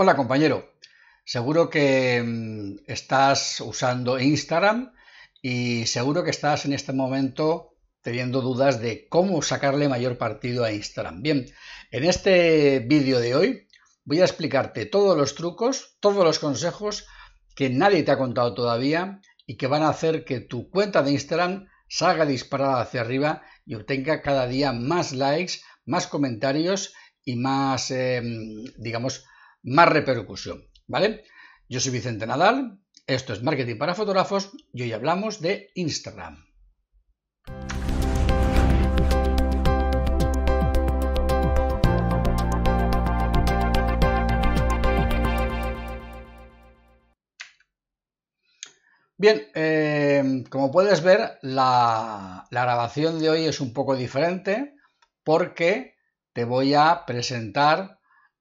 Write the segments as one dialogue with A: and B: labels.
A: Hola compañero, seguro que mm, estás usando Instagram y seguro que estás en este momento teniendo dudas de cómo sacarle mayor partido a Instagram. Bien, en este vídeo de hoy voy a explicarte todos los trucos, todos los consejos que nadie te ha contado todavía y que van a hacer que tu cuenta de Instagram salga disparada hacia arriba y obtenga cada día más likes, más comentarios y más, em, digamos, más repercusión, ¿vale? Yo soy Vicente Nadal, esto es Marketing para Fotógrafos y hoy hablamos de Instagram. Bien, eh, como puedes ver, la, la, grabación de hoy es un poco diferente porque te voy a presentar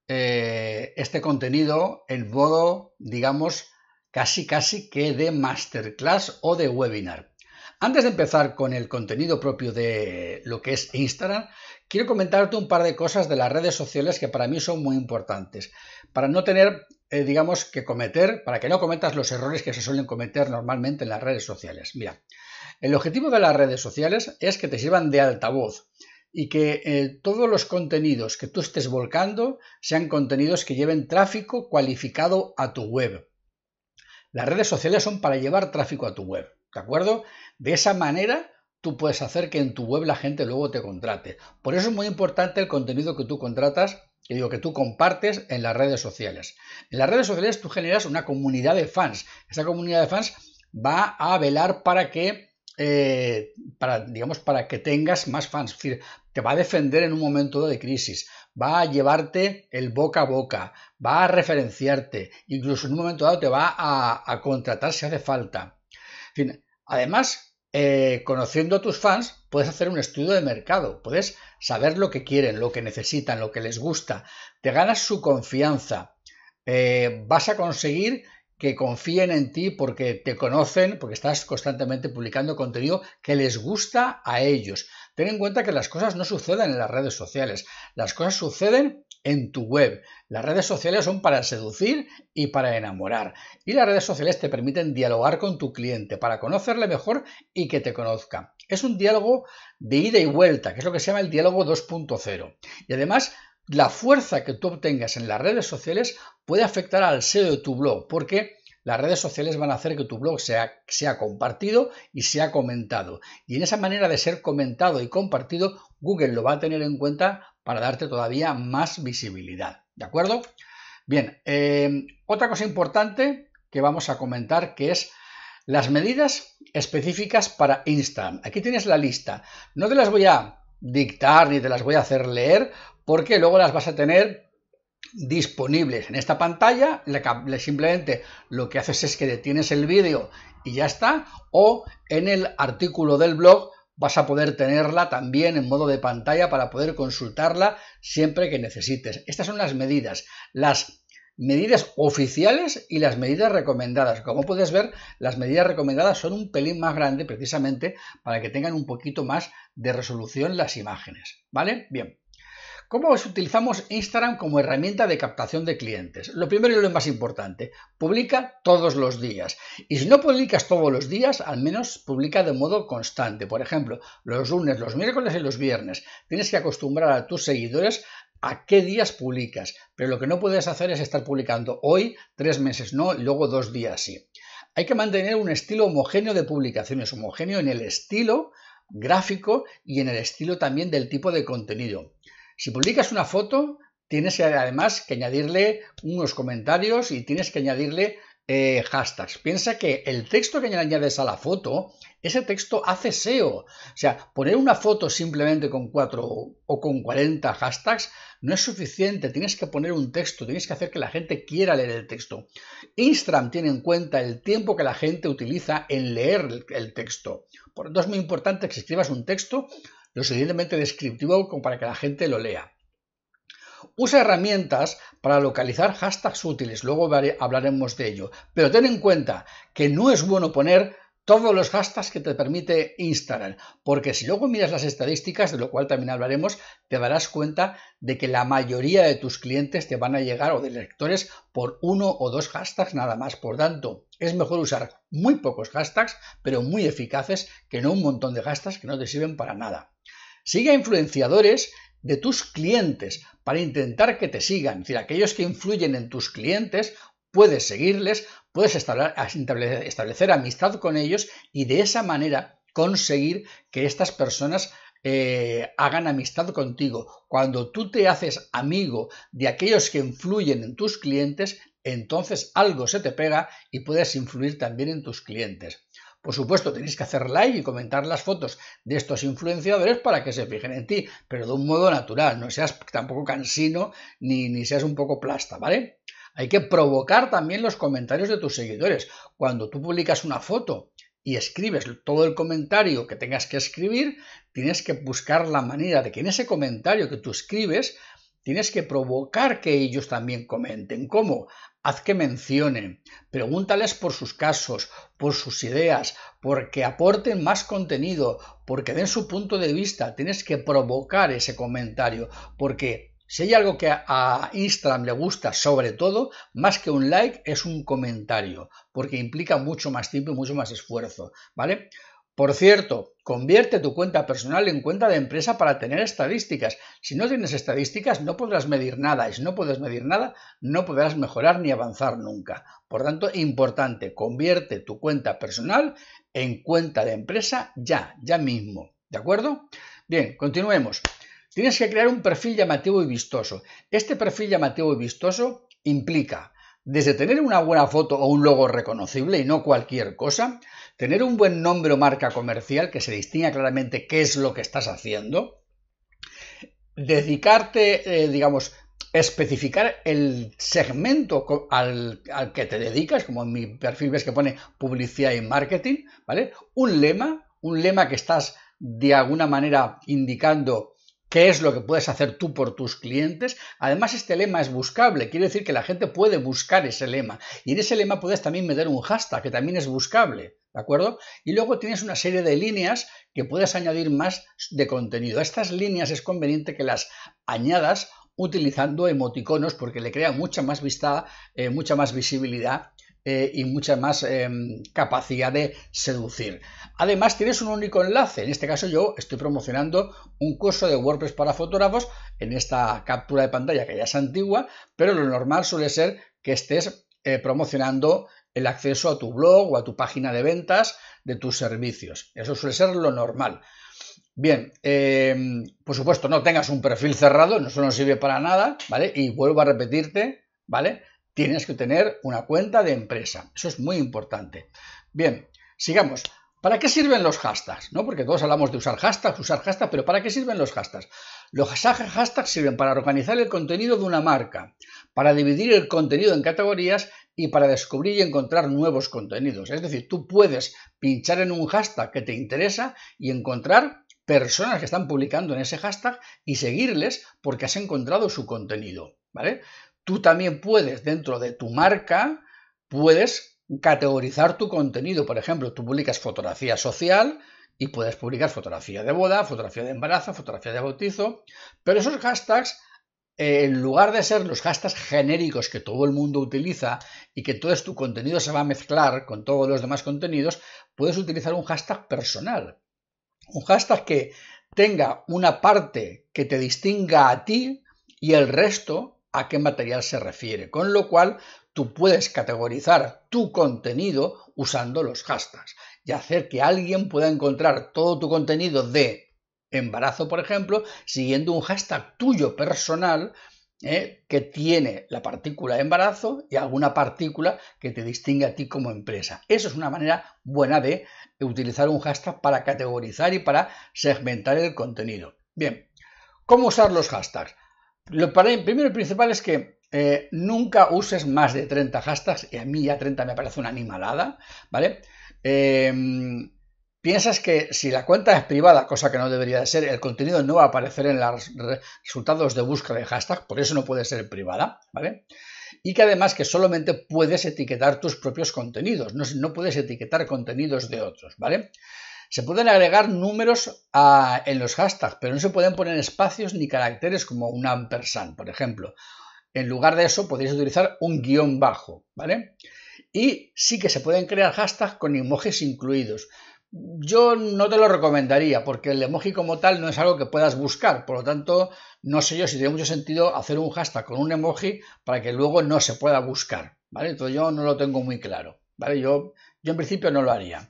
A: eh, este contenido en modo, digamos, casi casi que de masterclass o de webinar. Antes de empezar con el contenido propio de lo que es Instagram, quiero comentarte un par de cosas de las redes sociales que para mí son muy importantes. Para no tener, eh, digamos, que cometer, para que no cometas los errores que se suelen cometer normalmente en las redes sociales. Mira, el objetivo de las redes sociales es que te sirvan de altavoz y que eh, todos los contenidos que tú estés volcando sean contenidos que lleven tráfico cualificado a tu web. Las redes sociales son para llevar tráfico a tu web, ¿de acuerdo? De esa manera tú puedes hacer que en tu web la gente luego te contrate. Por eso es muy importante el contenido que tú contratas, que digo que tú compartes en las redes sociales. En las redes sociales tú generas una comunidad de fans. Esa comunidad de fans va a velar para que eh, para, digamos, para que tengas más fans. Te va a defender en un momento de crisis, va a llevarte el boca a boca, va a referenciarte, incluso en un momento dado te va a, contratar si hace falta. además, eh, conociendo a tus fans, puedes hacer un estudio de mercado, puedes saber lo que quieren, lo que necesitan, lo que les gusta, te ganas su confianza, eh, vas a conseguir que confíen en ti porque te conocen, porque estás constantemente publicando contenido que les gusta a ellos. Ten en cuenta que las cosas no suceden en las redes sociales, las cosas suceden en tu web. Las redes sociales son para seducir y para enamorar. Y las redes sociales te permiten dialogar con tu cliente para conocerle mejor y que te conozca. Es un diálogo de ida y vuelta, que es lo que se llama el diálogo 2.0. Y además la fuerza que tú obtengas en las redes sociales puede afectar al SEO de tu blog, porque las redes sociales van a hacer que tu blog sea, sea, compartido y sea comentado. Y en esa manera de ser comentado y compartido, Google lo va a tener en cuenta para darte todavía más visibilidad. ¿De acuerdo? Bien, eh, otra cosa importante que vamos a comentar que es las medidas específicas para Instagram. Aquí tienes la lista. No te las voy a dictar ni te las voy a hacer leer porque luego las vas a tener disponibles en esta pantalla, simplemente lo que haces es que detienes el vídeo y ya está, o en el artículo del blog vas a poder tenerla también en modo de pantalla para poder consultarla siempre que necesites. Estas son las medidas, las medidas oficiales y las medidas recomendadas. Como puedes ver, las medidas recomendadas son un pelín más grandes precisamente para que tengan un poquito más de resolución las imágenes. ¿Vale? Bien. ¿Cómo utilizamos Instagram como herramienta de captación de clientes? Lo primero y lo más importante, publica todos los días. Y si no publicas todos los días, al menos publica de modo constante. Por ejemplo, los lunes, los miércoles y los viernes. Tienes que acostumbrar a tus seguidores a qué días publicas. Pero lo que no puedes hacer es estar publicando hoy, tres meses no, y luego dos días sí. Hay que mantener un estilo homogéneo de publicaciones, homogéneo en el estilo gráfico y en el estilo también del tipo de contenido. Si publicas una foto, tienes además que añadirle unos comentarios y tienes que añadirle eh, hashtags. Piensa que el texto que añades a la foto, ese texto hace SEO. O sea, poner una foto simplemente con 4 o con 40 hashtags no es suficiente. Tienes que poner un texto, tienes que hacer que la gente quiera leer el texto. Instagram tiene en cuenta el tiempo que la gente utiliza en leer el texto. Por tanto, es muy importante que escribas un texto lo suficientemente descriptivo como para que la gente lo lea. Usa herramientas para localizar hashtags útiles, luego hablaremos de ello, pero ten en cuenta que no es bueno poner todos los hashtags que te permite Instagram, porque si luego miras las estadísticas, de lo cual también hablaremos, te darás cuenta de que la mayoría de tus clientes te van a llegar o de lectores por uno o dos hashtags nada más. Por tanto, es mejor usar muy pocos hashtags, pero muy eficaces, que no un montón de hashtags que no te sirven para nada. Sigue a influenciadores de tus clientes para intentar que te sigan. Es decir, aquellos que influyen en tus clientes, puedes seguirles, puedes establecer amistad con ellos y de esa manera conseguir que estas personas eh, hagan amistad contigo. Cuando tú te haces amigo de aquellos que influyen en tus clientes, entonces algo se te pega y puedes influir también en tus clientes. Por supuesto, tenéis que hacer like y comentar las fotos de estos influenciadores para que se fijen en ti, pero de un modo natural, no seas tampoco cansino ni, ni seas un poco plasta, ¿vale? Hay que provocar también los comentarios de tus seguidores. Cuando tú publicas una foto y escribes todo el comentario que tengas que escribir, tienes que buscar la manera de que en ese comentario que tú escribes, tienes que provocar que ellos también comenten. ¿Cómo? Haz que mencionen, pregúntales por sus casos, por sus ideas, porque aporten más contenido, porque den su punto de vista. Tienes que provocar ese comentario, porque si hay algo que a Instagram le gusta sobre todo, más que un like, es un comentario, porque implica mucho más tiempo y mucho más esfuerzo, ¿vale? Por cierto, convierte tu cuenta personal en cuenta de empresa para tener estadísticas. Si no tienes estadísticas, no podrás medir nada. Y si no puedes medir nada, no podrás mejorar ni avanzar nunca. Por tanto, importante, convierte tu cuenta personal en cuenta de empresa ya, ya mismo. ¿De acuerdo? Bien, continuemos. Tienes que crear un perfil llamativo y vistoso. Este perfil llamativo y vistoso implica desde tener una buena foto o un logo reconocible y no cualquier cosa, tener un buen nombre o marca comercial que se distinga claramente qué es lo que estás haciendo, dedicarte, eh, digamos, especificar el segmento al, al, que te dedicas, como en mi perfil ves que pone publicidad y marketing, ¿vale? Un lema, un lema que estás de alguna manera indicando qué es lo que puedes hacer tú por tus clientes. Además, este lema es buscable, quiere decir que la gente puede buscar ese lema. Y en ese lema puedes también meter un hashtag que también es buscable, ¿de acuerdo? Y luego tienes una serie de líneas que puedes añadir más de contenido. Estas líneas es conveniente que las añadas utilizando emoticonos porque le crea mucha más vista, eh, mucha más visibilidad eh, y mucha más em, capacidad de seducir. Además, tienes un único enlace. En este caso, yo estoy promocionando un curso de WordPress para fotógrafos en esta captura de pantalla que ya es antigua, pero lo normal suele ser que estés eh, promocionando el acceso a tu blog o a tu página de ventas de tus servicios. Eso suele ser lo normal. Bien, em, por supuesto, no tengas un perfil cerrado, eso no sirve para nada, ¿vale? Y vuelvo a repetirte, ¿vale? Tienes que tener una cuenta de empresa. Eso es muy importante. Bien, sigamos. ¿Para qué sirven los hashtags? ¿No? Porque todos hablamos de usar hashtags, usar hashtags, pero ¿para qué sirven los hashtags? Los hashtags sirven para organizar el contenido de una marca, para dividir el contenido en categorías y para descubrir y encontrar nuevos contenidos. Es decir, tú puedes pinchar en un hashtag que te interesa y encontrar personas que están publicando en ese hashtag y seguirles porque has encontrado su contenido. ¿Vale? Tú también puedes, dentro de tu marca, puedes categorizar tu contenido. Por ejemplo, tú publicas fotografía social y puedes publicar fotografía de boda, fotografía de embarazo, fotografía de bautizo, pero esos hashtags, en lugar de ser los hashtags genéricos que todo el mundo utiliza y que todo tu contenido se va a mezclar con todos los demás contenidos, puedes utilizar un hashtag personal. Un hashtag que tenga una parte que te distinga a ti y el resto a qué material se refiere, con lo cual tú puedes categorizar tu contenido usando los hashtags y hacer que alguien pueda encontrar todo tu contenido de embarazo, por ejemplo, siguiendo un hashtag tuyo personal ¿eh? que tiene la partícula embarazo y alguna partícula que te distingue a ti como empresa. Eso es una manera buena de utilizar un hashtag para categorizar y para segmentar el contenido. Bien, ¿cómo usar los hashtags? Lo primero y principal es que eh, nunca uses más de 30 hashtags, y a mí ya 30 me parece una animalada, ¿vale? Em, piensas que si la cuenta es privada, cosa que no debería de ser, el contenido no va a aparecer en los resultados de búsqueda de hashtag, por eso no puede ser privada, ¿vale? y que además que solamente puedes etiquetar tus propios contenidos, no, no puedes etiquetar contenidos de otros, ¿vale? Se pueden agregar números en los hashtags, pero no se pueden poner espacios ni caracteres como un ampersand, por ejemplo. En lugar de eso, podéis utilizar un guion bajo, ¿vale? Y sí que se pueden crear hashtags con emojis incluidos. Yo no te lo recomendaría porque el emoji como tal no es algo que puedas buscar, por lo tanto no sé yo si tiene mucho sentido hacer un hashtag con un emoji para que luego no se pueda buscar, ¿vale? Entonces yo no lo tengo muy claro, ¿vale? Yo, yo en principio no lo haría.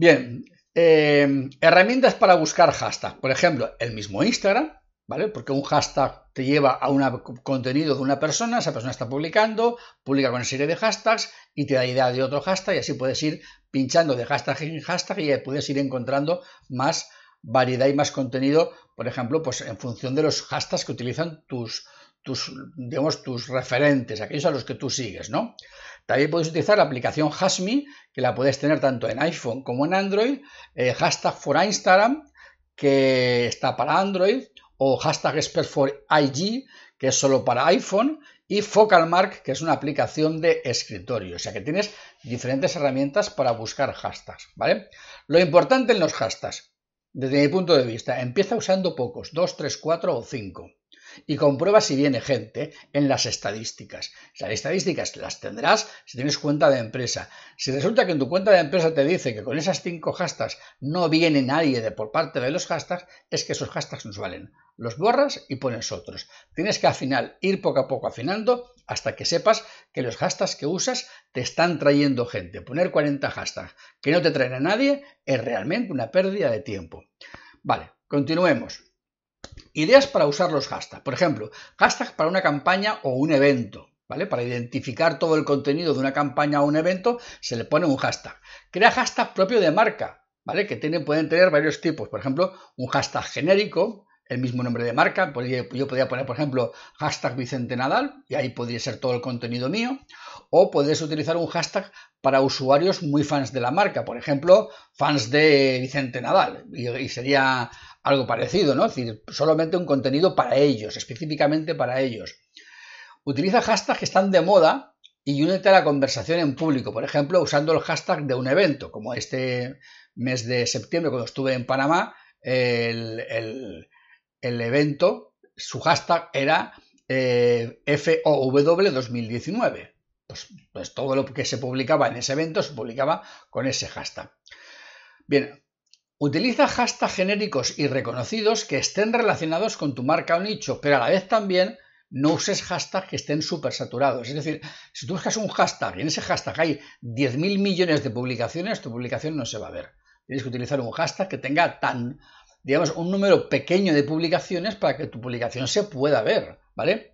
A: Bien, eh, herramientas para buscar hashtag. Por ejemplo, el mismo Instagram, ¿vale? Porque un hashtag te lleva a un contenido de una persona, esa persona está publicando, publica con una serie de hashtags y te da idea de otro hashtag y así puedes ir pinchando de hashtag en hashtag y puedes ir encontrando más variedad y más contenido, por ejemplo, pues en función de los hashtags que utilizan tus, tus, digamos, tus referentes, aquellos a los que tú sigues, ¿no? También puedes utilizar la aplicación Hasmi, que la puedes tener tanto en iPhone como en Android, eh, hashtag for Instagram, que está para Android, o hashtag expert for IG, que es solo para iPhone, y FocalMark, que es una aplicación de escritorio. O sea que tienes diferentes herramientas para buscar hashtags, ¿vale? Lo importante en los hashtags, desde mi punto de vista, empieza usando pocos, 2, 3, 4 o 5 y comprueba si viene gente en las estadísticas. Las estadísticas las tendrás si tienes cuenta de empresa. Si resulta que en tu cuenta de empresa te dice que con esas cinco hashtags no viene nadie de por parte de los hashtags, es que esos hashtags nos valen. Los borras y pones otros. Tienes que al final ir poco a poco afinando hasta que sepas que los hashtags que usas te están trayendo gente. Poner 40 hashtags que no te traen a nadie es realmente una pérdida de tiempo. Vale, continuemos. Ideas para usar los hashtags. Por ejemplo, hashtag para una campaña o un evento. ¿Vale? Para identificar todo el contenido de una campaña o un evento, se le pone un hashtag. Crea hashtag propio de marca, ¿vale? Que pueden tener varios tipos. Por ejemplo, un hashtag genérico, el mismo nombre de marca. Yo podría poner, por ejemplo, hashtag Vicente Nadal, y ahí podría ser todo el contenido mío. O puedes utilizar un hashtag para usuarios muy fans de la marca. Por ejemplo, fans de Vicente Nadal. Y, sería algo parecido, ¿no? Es decir, solamente un contenido para ellos, específicamente para ellos. Utiliza hashtags que están de moda y únete a la conversación en público, por ejemplo, usando el hashtag de un evento, como este mes de septiembre, cuando estuve en Panamá, el, evento, su hashtag era eh, FOW 2019. Pues, pues todo lo que se publicaba en ese evento se publicaba con ese hashtag. Bien, Utiliza hashtags genéricos y reconocidos que estén relacionados con tu marca o nicho, pero a la vez también no uses hashtags que estén súper saturados. Es decir, si tú buscas un hashtag y en ese hashtag hay 10.000 millones de publicaciones, tu publicación no se va a ver. Tienes que utilizar un hashtag que tenga tan, digamos, un número pequeño de publicaciones para que tu publicación se pueda ver, ¿vale?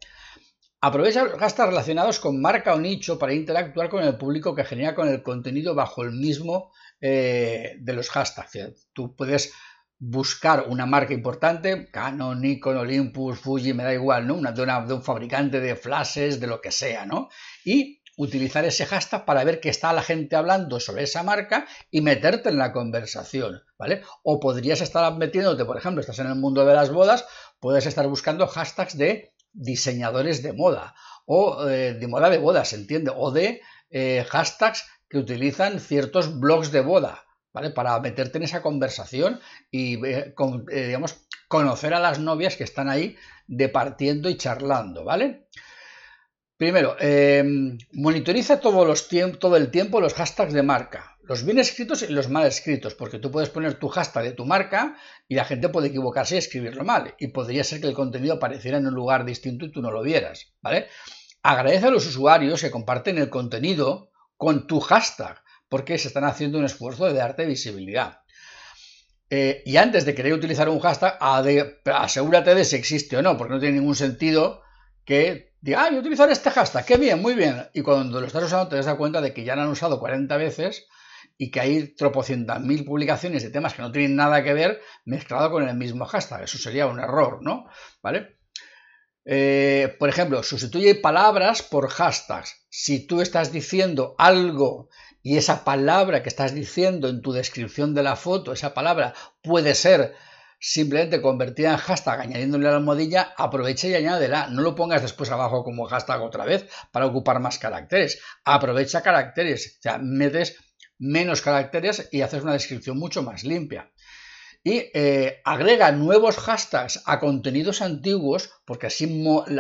A: Aprovecha hashtags relacionados con marca o nicho para interactuar con el público que genera con el contenido bajo el mismo eh, de los hashtags. Tú puedes buscar una marca importante, Canon, Nikon, Olympus, Fuji, me da igual, ¿no? Una de, de un fabricante de flashes, de lo que sea, ¿no? Y utilizar ese hashtag para ver qué está la gente hablando sobre esa marca y meterte en la conversación, ¿vale? O podrías estar metiéndote, por ejemplo, estás en el mundo de las bodas, puedes estar buscando hashtags de diseñadores de moda o eh, de moda de bodas, ¿entiende? O de eh, hashtags que utilizan ciertos blogs de boda, ¿vale? Para meterte en esa conversación y, eh, eh, digamos, conocer a las novias que están ahí departiendo y charlando, ¿vale? Primero, em, monitoriza todos los todo el tiempo los hashtags de marca, los bien escritos y los mal escritos, porque tú puedes poner tu hashtag de tu marca y la gente puede equivocarse y escribirlo mal, y podría ser que el contenido apareciera en un lugar distinto y tú no lo vieras, ¿vale? Agradece a los usuarios que comparten el contenido con tu hashtag, porque se están haciendo un esfuerzo de darte visibilidad. Eh, y antes de querer utilizar un hashtag, asegúrate de si existe o no, porque no tiene ningún sentido que diga, ah, yo utilizar este hashtag, qué bien, muy bien. Y cuando lo estás usando te das cuenta de que ya lo han usado 40 veces y que hay tropocientas mil publicaciones de temas que no tienen nada que ver mezclado con el mismo hashtag. Eso sería un error, ¿no? ¿Vale? Eh, por ejemplo, sustituye palabras por hashtags. Si tú estás diciendo algo y esa palabra que estás diciendo en tu descripción de la foto, esa palabra puede ser simplemente convertida en hashtag añadiéndole la almohadilla, aprovecha y añádela. No lo pongas después abajo como hashtag otra vez para ocupar más caracteres. Aprovecha caracteres, o sea, metes menos caracteres y haces una descripción mucho más limpia y eh, agrega nuevos hashtags a contenidos antiguos porque así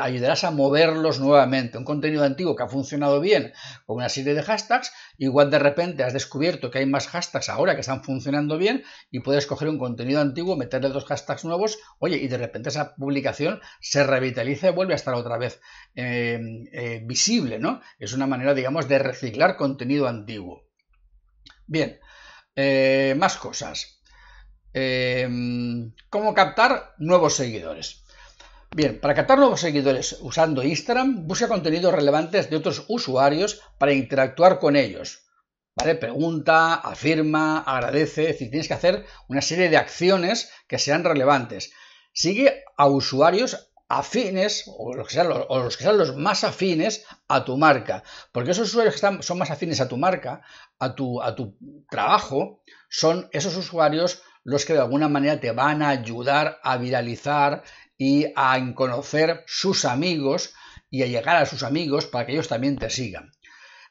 A: ayudarás a moverlos nuevamente. Un contenido antiguo que ha funcionado bien con una serie de hashtags, igual de repente has descubierto que hay más hashtags ahora que están funcionando bien y puedes coger un contenido antiguo, meterle dos hashtags nuevos, oye, y de repente esa publicación se revitaliza y vuelve a estar otra vez eh, eh, visible, ¿no? Es una manera, digamos, de reciclar contenido antiguo. Bien, más cosas. Em, ¿Cómo captar nuevos seguidores? Bien, para captar nuevos seguidores usando Instagram, busca contenidos relevantes de otros usuarios para interactuar con ellos. ¿Vale? Pregunta, afirma, agradece, es decir, tienes que hacer una serie de acciones que sean relevantes. Sigue a usuarios afines o los, que sean los, o los que sean los más afines a tu marca. Porque esos usuarios que son más afines a tu marca, a tu, a tu trabajo, son esos usuarios los que de alguna manera te van a ayudar a viralizar y a conocer sus amigos y a llegar a sus amigos para que ellos también te sigan.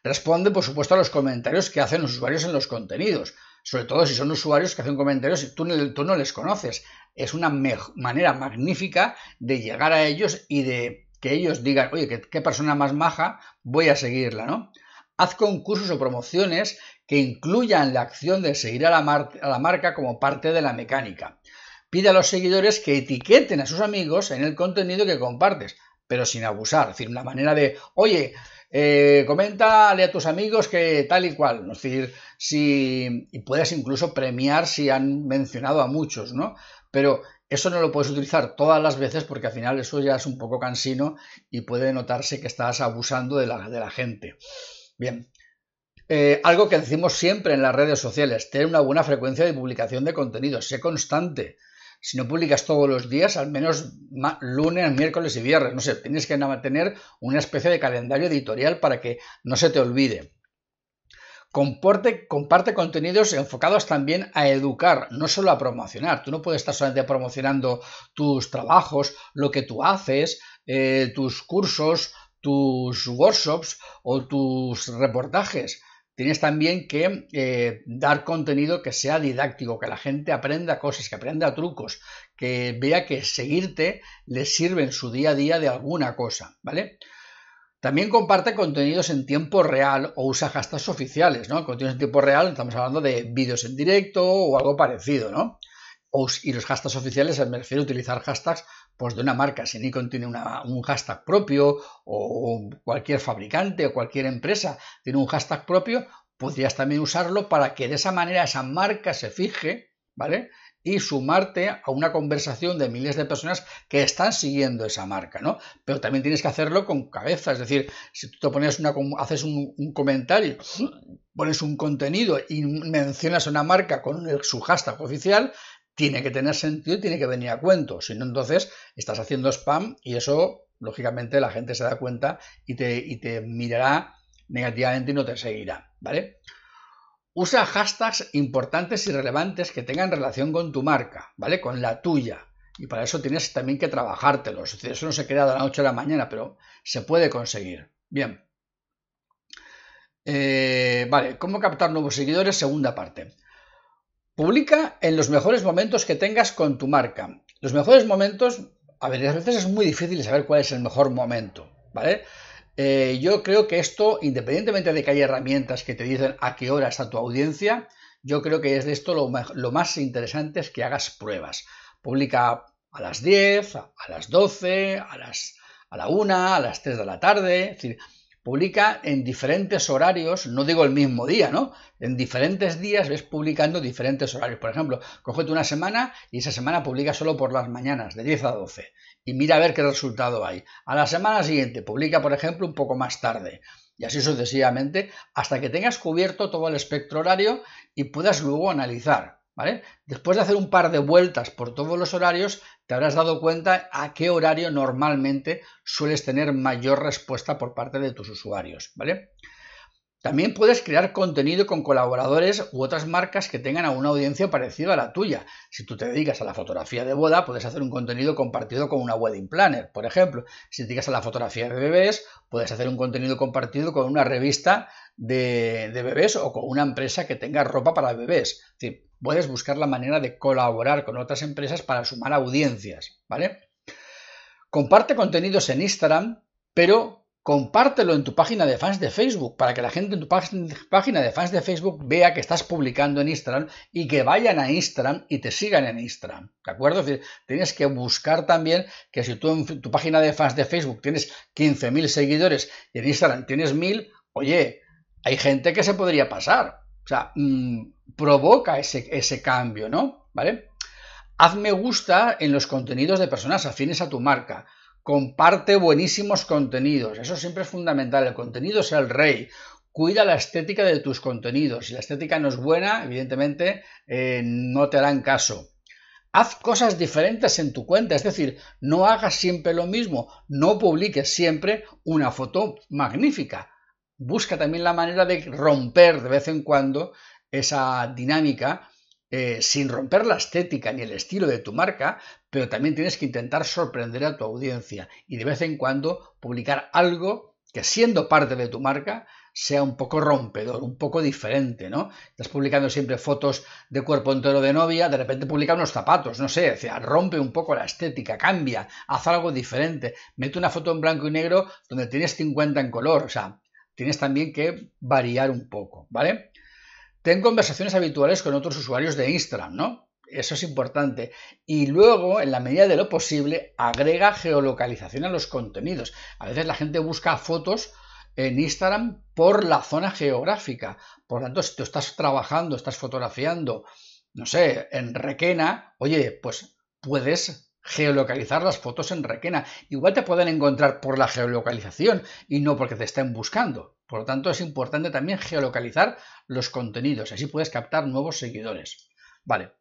A: Responde, por supuesto, a los comentarios que hacen los usuarios en los contenidos, sobre todo si son usuarios que hacen comentarios y tú, tú no les conoces. Es una manera magnífica de llegar a ellos y de que ellos digan, oye, qué, qué persona más maja, voy a seguirla, ¿no? Haz concursos o promociones que incluyan la acción de seguir a la, marca como parte de la mecánica. Pide a los seguidores que etiqueten a sus amigos en el contenido que compartes, pero sin abusar. Es decir, una manera de, oye, eh, coméntale a tus amigos que tal y cual. Es decir, si, y puedes incluso premiar si han mencionado a muchos, ¿no? Pero eso no lo puedes utilizar todas las veces porque al final eso ya es un poco cansino y puede notarse que estás abusando de la, de la gente. Bien, eh, algo que decimos siempre en las redes sociales, tener una buena frecuencia de publicación de contenido, sé constante. Si no publicas todos los días, al menos lunes, miércoles y viernes, no sé, tienes que tener una especie de calendario editorial para que no se te olvide. comparte contenidos enfocados también a educar, no solo a promocionar. Tú no puedes estar solamente promocionando tus trabajos, lo que tú haces, eh, tus cursos, tus workshops o tus reportajes tienes también que eh, dar contenido que sea didáctico, que la gente aprenda cosas, que aprenda trucos, que vea que seguirte le sirve en su día a día de alguna cosa, ¿vale? También comparte contenidos en tiempo real o usa hashtags oficiales, ¿no? Contenidos en tiempo real, estamos hablando de vídeos en directo o algo parecido, ¿no? y los hashtags oficiales, me refiero a utilizar hashtags pues de una marca. Si Nikon tiene un hashtag propio o cualquier fabricante o cualquier empresa tiene un hashtag propio, podrías también usarlo para que de esa manera esa marca se fije, ¿vale? Y sumarte a una conversación de miles de personas que están siguiendo esa marca, ¿no? Pero también tienes que hacerlo con cabeza, es decir, si tú te pones una, haces un, un comentario, pones un contenido y mencionas una marca con su hashtag oficial, tiene que tener sentido tiene que venir a cuento. Si no, entonces estás haciendo spam y eso, lógicamente, la gente se da cuenta y te, mirará negativamente y no te seguirá. ¿Vale? Usa hashtags importantes y relevantes que tengan relación con tu marca, ¿vale? Con la tuya. Y para eso tienes también que trabajártelos. eso no se queda de la noche a la mañana, pero se puede conseguir. Bien. Eh, vale, ¿cómo captar nuevos seguidores? Segunda parte. Publica en los mejores momentos que tengas con tu marca. Los mejores momentos, a ver, a veces es muy difícil saber cuál es el mejor momento, ¿vale? Eh, yo creo que esto, independientemente de que haya herramientas que te dicen a qué hora está tu audiencia, yo creo que es de esto lo, más interesante es que hagas pruebas. Publica a las 10, a las 12, a, las, a la 1, a las 3 de la tarde. Es decir, publica en diferentes horarios, no digo el mismo día, ¿no? En diferentes días ves publicando diferentes horarios. Por ejemplo, cógete una semana y esa semana publica solo por las mañanas, de 10 a 12, y mira a ver qué resultado hay. A la semana siguiente publica, por ejemplo, un poco más tarde, y así sucesivamente, hasta que tengas cubierto todo el espectro horario y puedas luego analizar. ¿Vale? Después de hacer un par de vueltas por todos los horarios, te habrás dado cuenta a qué horario normalmente sueles tener mayor respuesta por parte de tus usuarios, ¿vale? También puedes crear contenido con colaboradores u otras marcas que tengan a una audiencia parecida a la tuya. Si tú te dedicas a la fotografía de boda, puedes hacer un contenido compartido con una wedding planner, por ejemplo. Si te dedicas a la fotografía de bebés, puedes hacer un contenido compartido con una revista de, bebés o con una empresa que tenga ropa para bebés. Es decir, puedes buscar la manera de colaborar con otras empresas para sumar audiencias, ¿vale? Comparte contenidos en Instagram, pero compártelo en tu página de fans de Facebook para que la gente en tu página de fans de Facebook vea que estás publicando en Instagram y que vayan a Instagram y te sigan en Instagram. ¿De acuerdo? Es decir, tienes que buscar también que si tú en tu página de fans de Facebook tienes 15.000 seguidores y en Instagram tienes 1.000, oye, hay gente que se podría pasar. O sea, mm, provoca ese, ese cambio, ¿no? ¿Vale? Haz me gusta en los contenidos de personas afines a tu marca comparte buenísimos contenidos. Eso siempre es fundamental. El contenido es el rey. Cuida la estética de tus contenidos. Si la estética no es buena, evidentemente eh, no te harán caso. Haz cosas diferentes en tu cuenta, es decir, no hagas siempre lo mismo, no publiques siempre una foto magnífica. Busca también la manera de romper de vez en cuando esa dinámica eh, sin romper la estética ni el estilo de tu marca, pero también tienes que intentar sorprender a tu audiencia y de vez en cuando publicar algo que siendo parte de tu marca sea un poco rompedor, un poco diferente, ¿no? Estás publicando siempre fotos de cuerpo entero de novia, de repente publica unos zapatos, no sé, o sea, rompe un poco la estética, cambia, haz algo diferente, mete una foto en blanco y negro donde tienes 50 en color, o sea, tienes también que variar un poco, ¿vale? Ten conversaciones habituales con otros usuarios de Instagram, ¿no? Eso es importante. Y luego, en la medida de lo posible, agrega geolocalización a los contenidos. A veces la gente busca fotos en Instagram por la zona geográfica. Por lo tanto, si tú estás trabajando, estás fotografiando, no sé, en Requena, oye, pues puedes geolocalizar las fotos en Requena. Igual te pueden encontrar por la geolocalización y no porque te estén buscando. Por lo tanto, es importante también geolocalizar los contenidos, así puedes captar nuevos seguidores. Vale.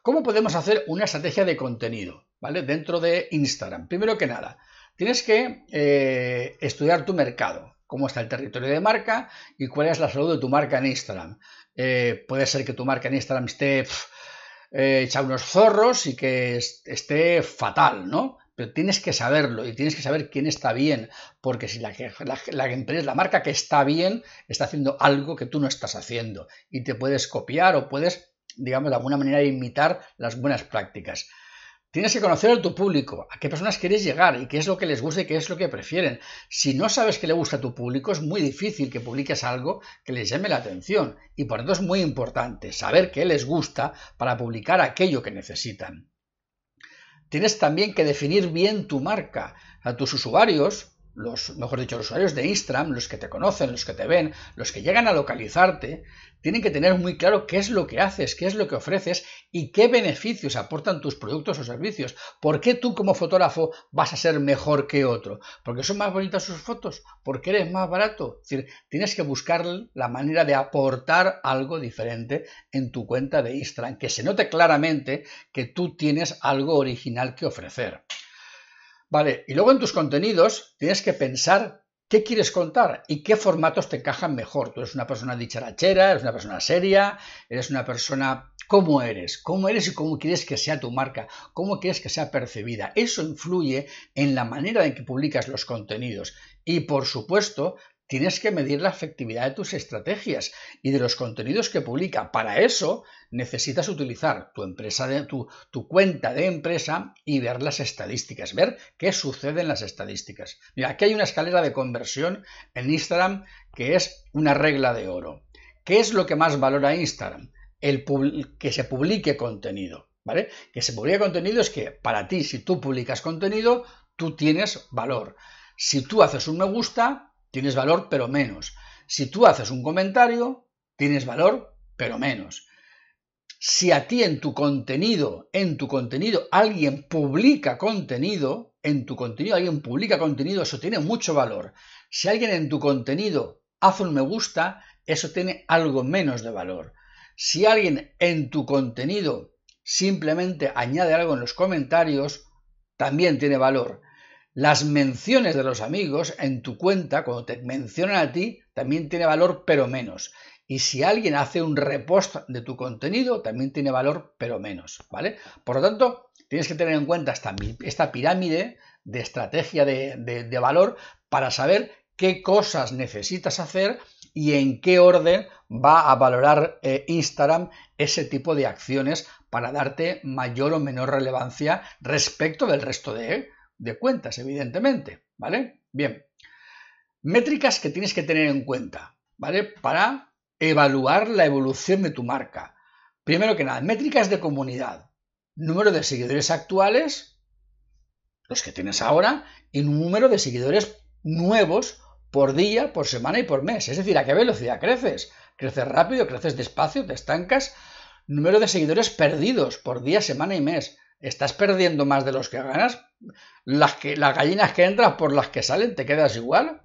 A: ¿Cómo podemos hacer una estrategia de contenido? ¿Vale? Dentro de Instagram. Primero que nada, tienes que eh, estudiar tu mercado, cómo está el territorio de marca y cuál es la salud de tu marca en Instagram. Eh, puede ser que tu marca en Instagram esté eh, echa unos zorros y que esté fatal, ¿no? Pero tienes que saberlo y tienes que saber quién está bien, porque si la, la, empresa, la marca que está bien, está haciendo algo que tú no estás haciendo y te puedes copiar o puedes, digamos, de alguna manera imitar las buenas prácticas. Tienes que conocer a tu público, a qué personas quieres llegar y qué es lo que les gusta y qué es lo que prefieren. Si no sabes qué le gusta a tu público, es muy difícil que publiques algo que les llame la atención. Y por eso es muy importante saber qué les gusta para publicar aquello que necesitan. Tienes también que definir bien tu marca. A tus usuarios los, mejor dicho, los usuarios de Instagram, los que te conocen, los que te ven, los que llegan a localizarte, tienen que tener muy claro qué es lo que haces, qué es lo que ofreces y qué beneficios aportan tus productos o servicios. ¿Por qué tú como fotógrafo vas a ser mejor que otro? ¿Porque son más bonitas sus fotos? ¿Porque eres más barato? Es decir, tienes que buscar la manera de aportar algo diferente en tu cuenta de Instagram, que se note claramente que tú tienes algo original que ofrecer. Vale, y luego en tus contenidos tienes que pensar qué quieres contar y qué formatos te encajan mejor. Tú eres una persona dicharachera, eres una persona seria, eres una persona... ¿Cómo eres? ¿Cómo eres y cómo quieres que sea tu marca? ¿Cómo quieres que sea percibida? Eso influye en la manera en que publicas los contenidos. Y por supuesto, tienes que medir la efectividad de tus estrategias y de los contenidos que publica. Para eso necesitas utilizar tu empresa tu, cuenta de empresa y ver las estadísticas, ver qué sucede en las estadísticas. Aquí hay una escalera de conversión en Instagram que es una regla de oro. ¿Qué es lo que más valora Instagram? El que se publique contenido. ¿Vale? Que se publique contenido es que para ti, si tú publicas contenido, tú tienes valor. Si tú haces un me gusta, tienes valor pero menos. Si tú haces un comentario, tienes valor pero menos. Si a ti en tu contenido, en tu contenido alguien publica contenido, en tu contenido alguien publica contenido, eso tiene mucho valor. Si alguien en tu contenido hace un me gusta, eso tiene algo menos de valor. Si alguien en tu contenido simplemente añade algo en los comentarios, también tiene valor. Las menciones de los amigos en tu cuenta, cuando te mencionan a ti, también tiene valor, pero menos. Y si alguien hace un repost de tu contenido, también tiene valor, pero menos, ¿vale? Por lo tanto, tienes que tener en cuenta esta, pirámide de estrategia de, valor para saber qué cosas necesitas hacer y en qué orden va a valorar eh, Instagram ese tipo de acciones para darte mayor o menor relevancia respecto del resto de, de cuentas, evidentemente, ¿vale? Bien. Métricas que tienes que tener en cuenta, ¿vale? Para evaluar la evolución de tu marca. Primero que nada, métricas de comunidad. Número de seguidores actuales, los que tienes ahora, y número de seguidores nuevos por día, por semana y por mes. Es decir, a qué velocidad creces. Creces rápido, creces despacio, te estancas. Número de seguidores perdidos por día, semana y mes. ¿Estás perdiendo más de los que ganas? Las, que, gallinas que entras por las que salen, ¿te quedas igual?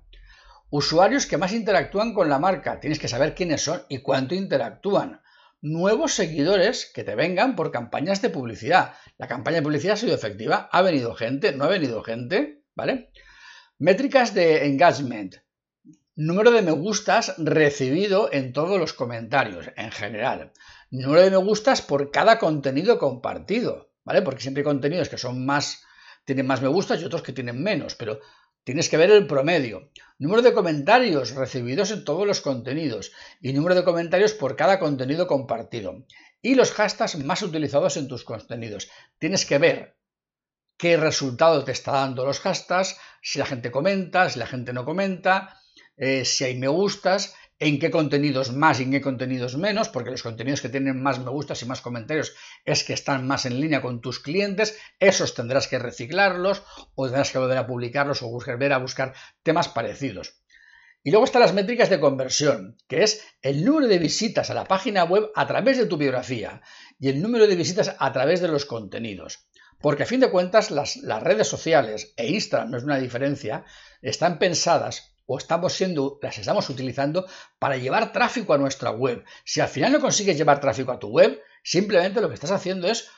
A: Usuarios que más interactúan con la marca. Tienes que saber quiénes son y cuánto interactúan. Nuevos seguidores que te vengan por campañas de publicidad. La campaña de publicidad ha sido efectiva. ¿Ha venido gente? ¿No ha venido gente? ¿Vale? Métricas de engagement. Número de me gustas recibido en todos los comentarios, en general. Número de me gustas por cada contenido compartido, ¿vale? Porque siempre hay contenidos que son más, tienen más me gustas y otros que tienen menos, pero Tienes que ver el promedio, número de comentarios recibidos en todos los contenidos y número de comentarios por cada contenido compartido. Y los hashtags más utilizados en tus contenidos. Tienes que ver qué resultado te está dando los hashtags, si la gente comenta, si la gente no comenta, eh, si hay me gustas en qué contenidos más y en qué contenidos menos, porque los contenidos que tienen más me gustas y más comentarios es que están más en línea con tus clientes, esos tendrás que reciclarlos o tendrás que volver a publicarlos o volver a buscar temas parecidos. Y luego están las métricas de conversión, que es el número de visitas a la página web a través de tu biografía y el número de visitas a través de los contenidos. Porque a fin de cuentas las, las redes sociales e Instagram no es una diferencia, están pensadas o estamos siendo, las estamos utilizando para llevar tráfico a nuestra web. Si al final no consigues llevar tráfico a tu web, simplemente lo que estás haciendo es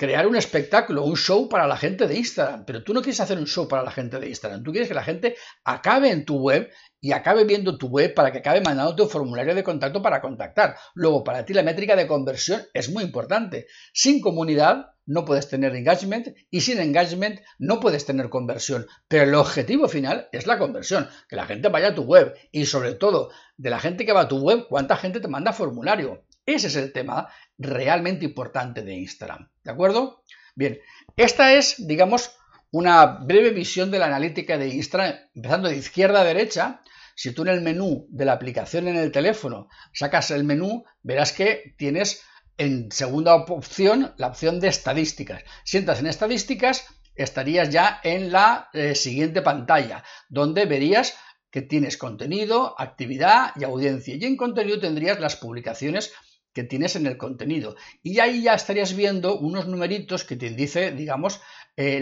A: crear un espectáculo, un show para la gente de Instagram. Pero tú no quieres hacer un show para la gente de Instagram. Tú quieres que la gente acabe en tu web y acabe viendo tu web para que acabe mandando tu formulario de contacto para contactar. Luego, para ti la métrica de conversión es muy importante. Sin comunidad no puedes tener engagement y sin engagement no puedes tener conversión. Pero el objetivo final es la conversión, que la gente vaya a tu web y sobre todo de la gente que va a tu web, cuánta gente te manda formulario. Ese es el tema realmente importante de Instagram. ¿De acuerdo? Bien, esta es, digamos, una breve visión de la analítica de Instagram, empezando de izquierda a derecha. Si tú en el menú de la aplicación en el teléfono sacas el menú, verás que tienes en segunda opción, la opción de estadísticas. Si entras en estadísticas, estarías ya en la eh, siguiente pantalla, donde verías que tienes contenido, actividad y audiencia. Y en contenido tendrías las publicaciones que tienes en el contenido. Y ahí ya estarías viendo unos numeritos que te dice, digamos, eh,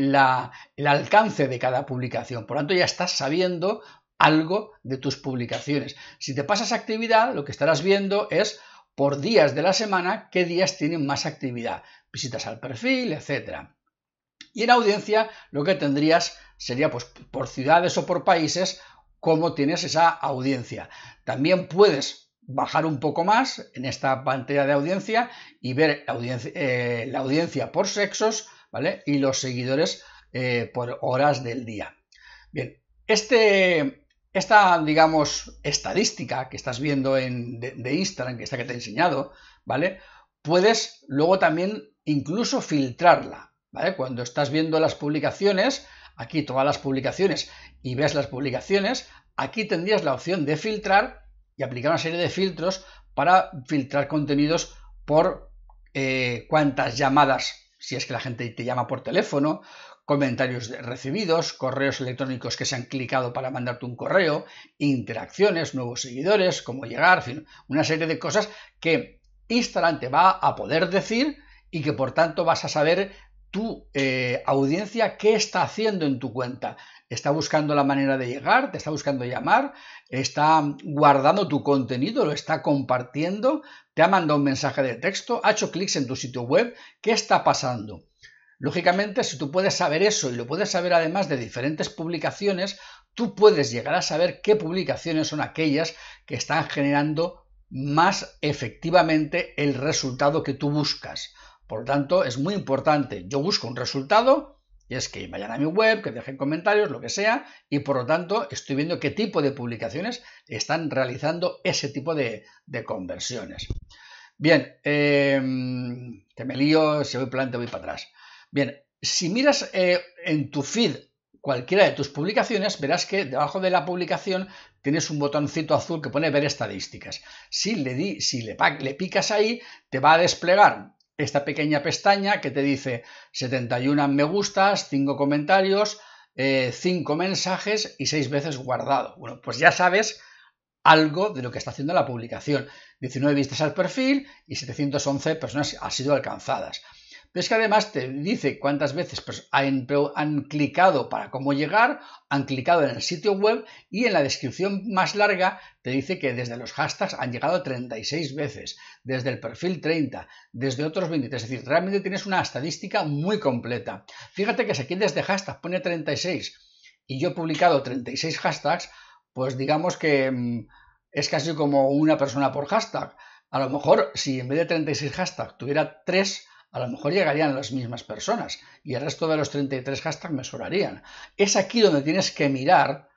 A: el alcance de cada publicación. Por lo tanto, ya estás sabiendo algo de tus publicaciones. Si te pasas actividad, lo que estarás viendo es por días de la semana qué días tienen más actividad, visitas al perfil, etc. Y en audiencia lo que tendrías sería pues por ciudades o por países cómo tienes esa audiencia. También puedes bajar un poco más en esta pantalla de audiencia y ver eh, la audiencia por sexos ¿vale? y los seguidores eh, por horas del día. Bien, este, esta, digamos, estadística que estás viendo en, de, Instagram, que esta que te he enseñado, ¿vale? Puedes luego también incluso filtrarla, ¿vale? Cuando estás viendo las publicaciones, aquí todas las publicaciones y ves las publicaciones, aquí tendrías la opción de filtrar y aplicar una serie de filtros para filtrar contenidos por eh, cuántas llamadas, si es que la gente te llama por teléfono, comentarios recibidos, correos electrónicos que se han clicado para mandarte un correo, interacciones, nuevos seguidores, cómo llegar, una serie de cosas que Instagram te va a poder decir y que por tanto vas a saber tu eh, audiencia qué está haciendo en tu cuenta. Está buscando la manera de llegar, te está buscando llamar, está guardando tu contenido, lo está compartiendo, te ha mandado un mensaje de texto, ha hecho clics en tu sitio web, ¿qué está pasando? Lógicamente, si tú puedes saber eso y lo puedes saber además de diferentes publicaciones, tú puedes llegar a saber qué publicaciones son aquellas que están generando más efectivamente el resultado que tú buscas. Por lo tanto, es muy importante. Yo busco un resultado y es que vayan a mi web, que dejen comentarios, lo que sea, y por lo tanto estoy viendo qué tipo de publicaciones están realizando ese tipo de, conversiones. Bien, em, que me lío, si voy para adelante voy para atrás. Bien, si miras eh, en tu feed cualquiera de tus publicaciones, verás que debajo de la publicación tienes un botoncito azul que pone ver estadísticas. Si le, di, si le, le picas ahí, te va a desplegar esta pequeña pestaña que te dice 71 me gustas, 5 comentarios, 5 eh, mensajes y 6 veces guardado. Bueno, pues ya sabes algo de lo que está haciendo la publicación. 19 vistas al perfil y 711 personas han sido alcanzadas. Pero es que además te dice cuántas veces pues, han, clicado para cómo llegar, han clicado en el sitio web y en la descripción más larga te dice que desde los hashtags han llegado 36 veces, desde el perfil 30, desde otros 23. Es decir, realmente tienes una estadística muy completa. Fíjate que si aquí desde hashtag pone 36 y yo he publicado 36 hashtags, pues digamos que mm, es casi como una persona por hashtag. A lo mejor si en vez de 36 hashtags tuviera 3, a lo mejor llegarían las mismas personas y el resto de los 33 hashtags me sobrarían. Es aquí donde tienes que mirar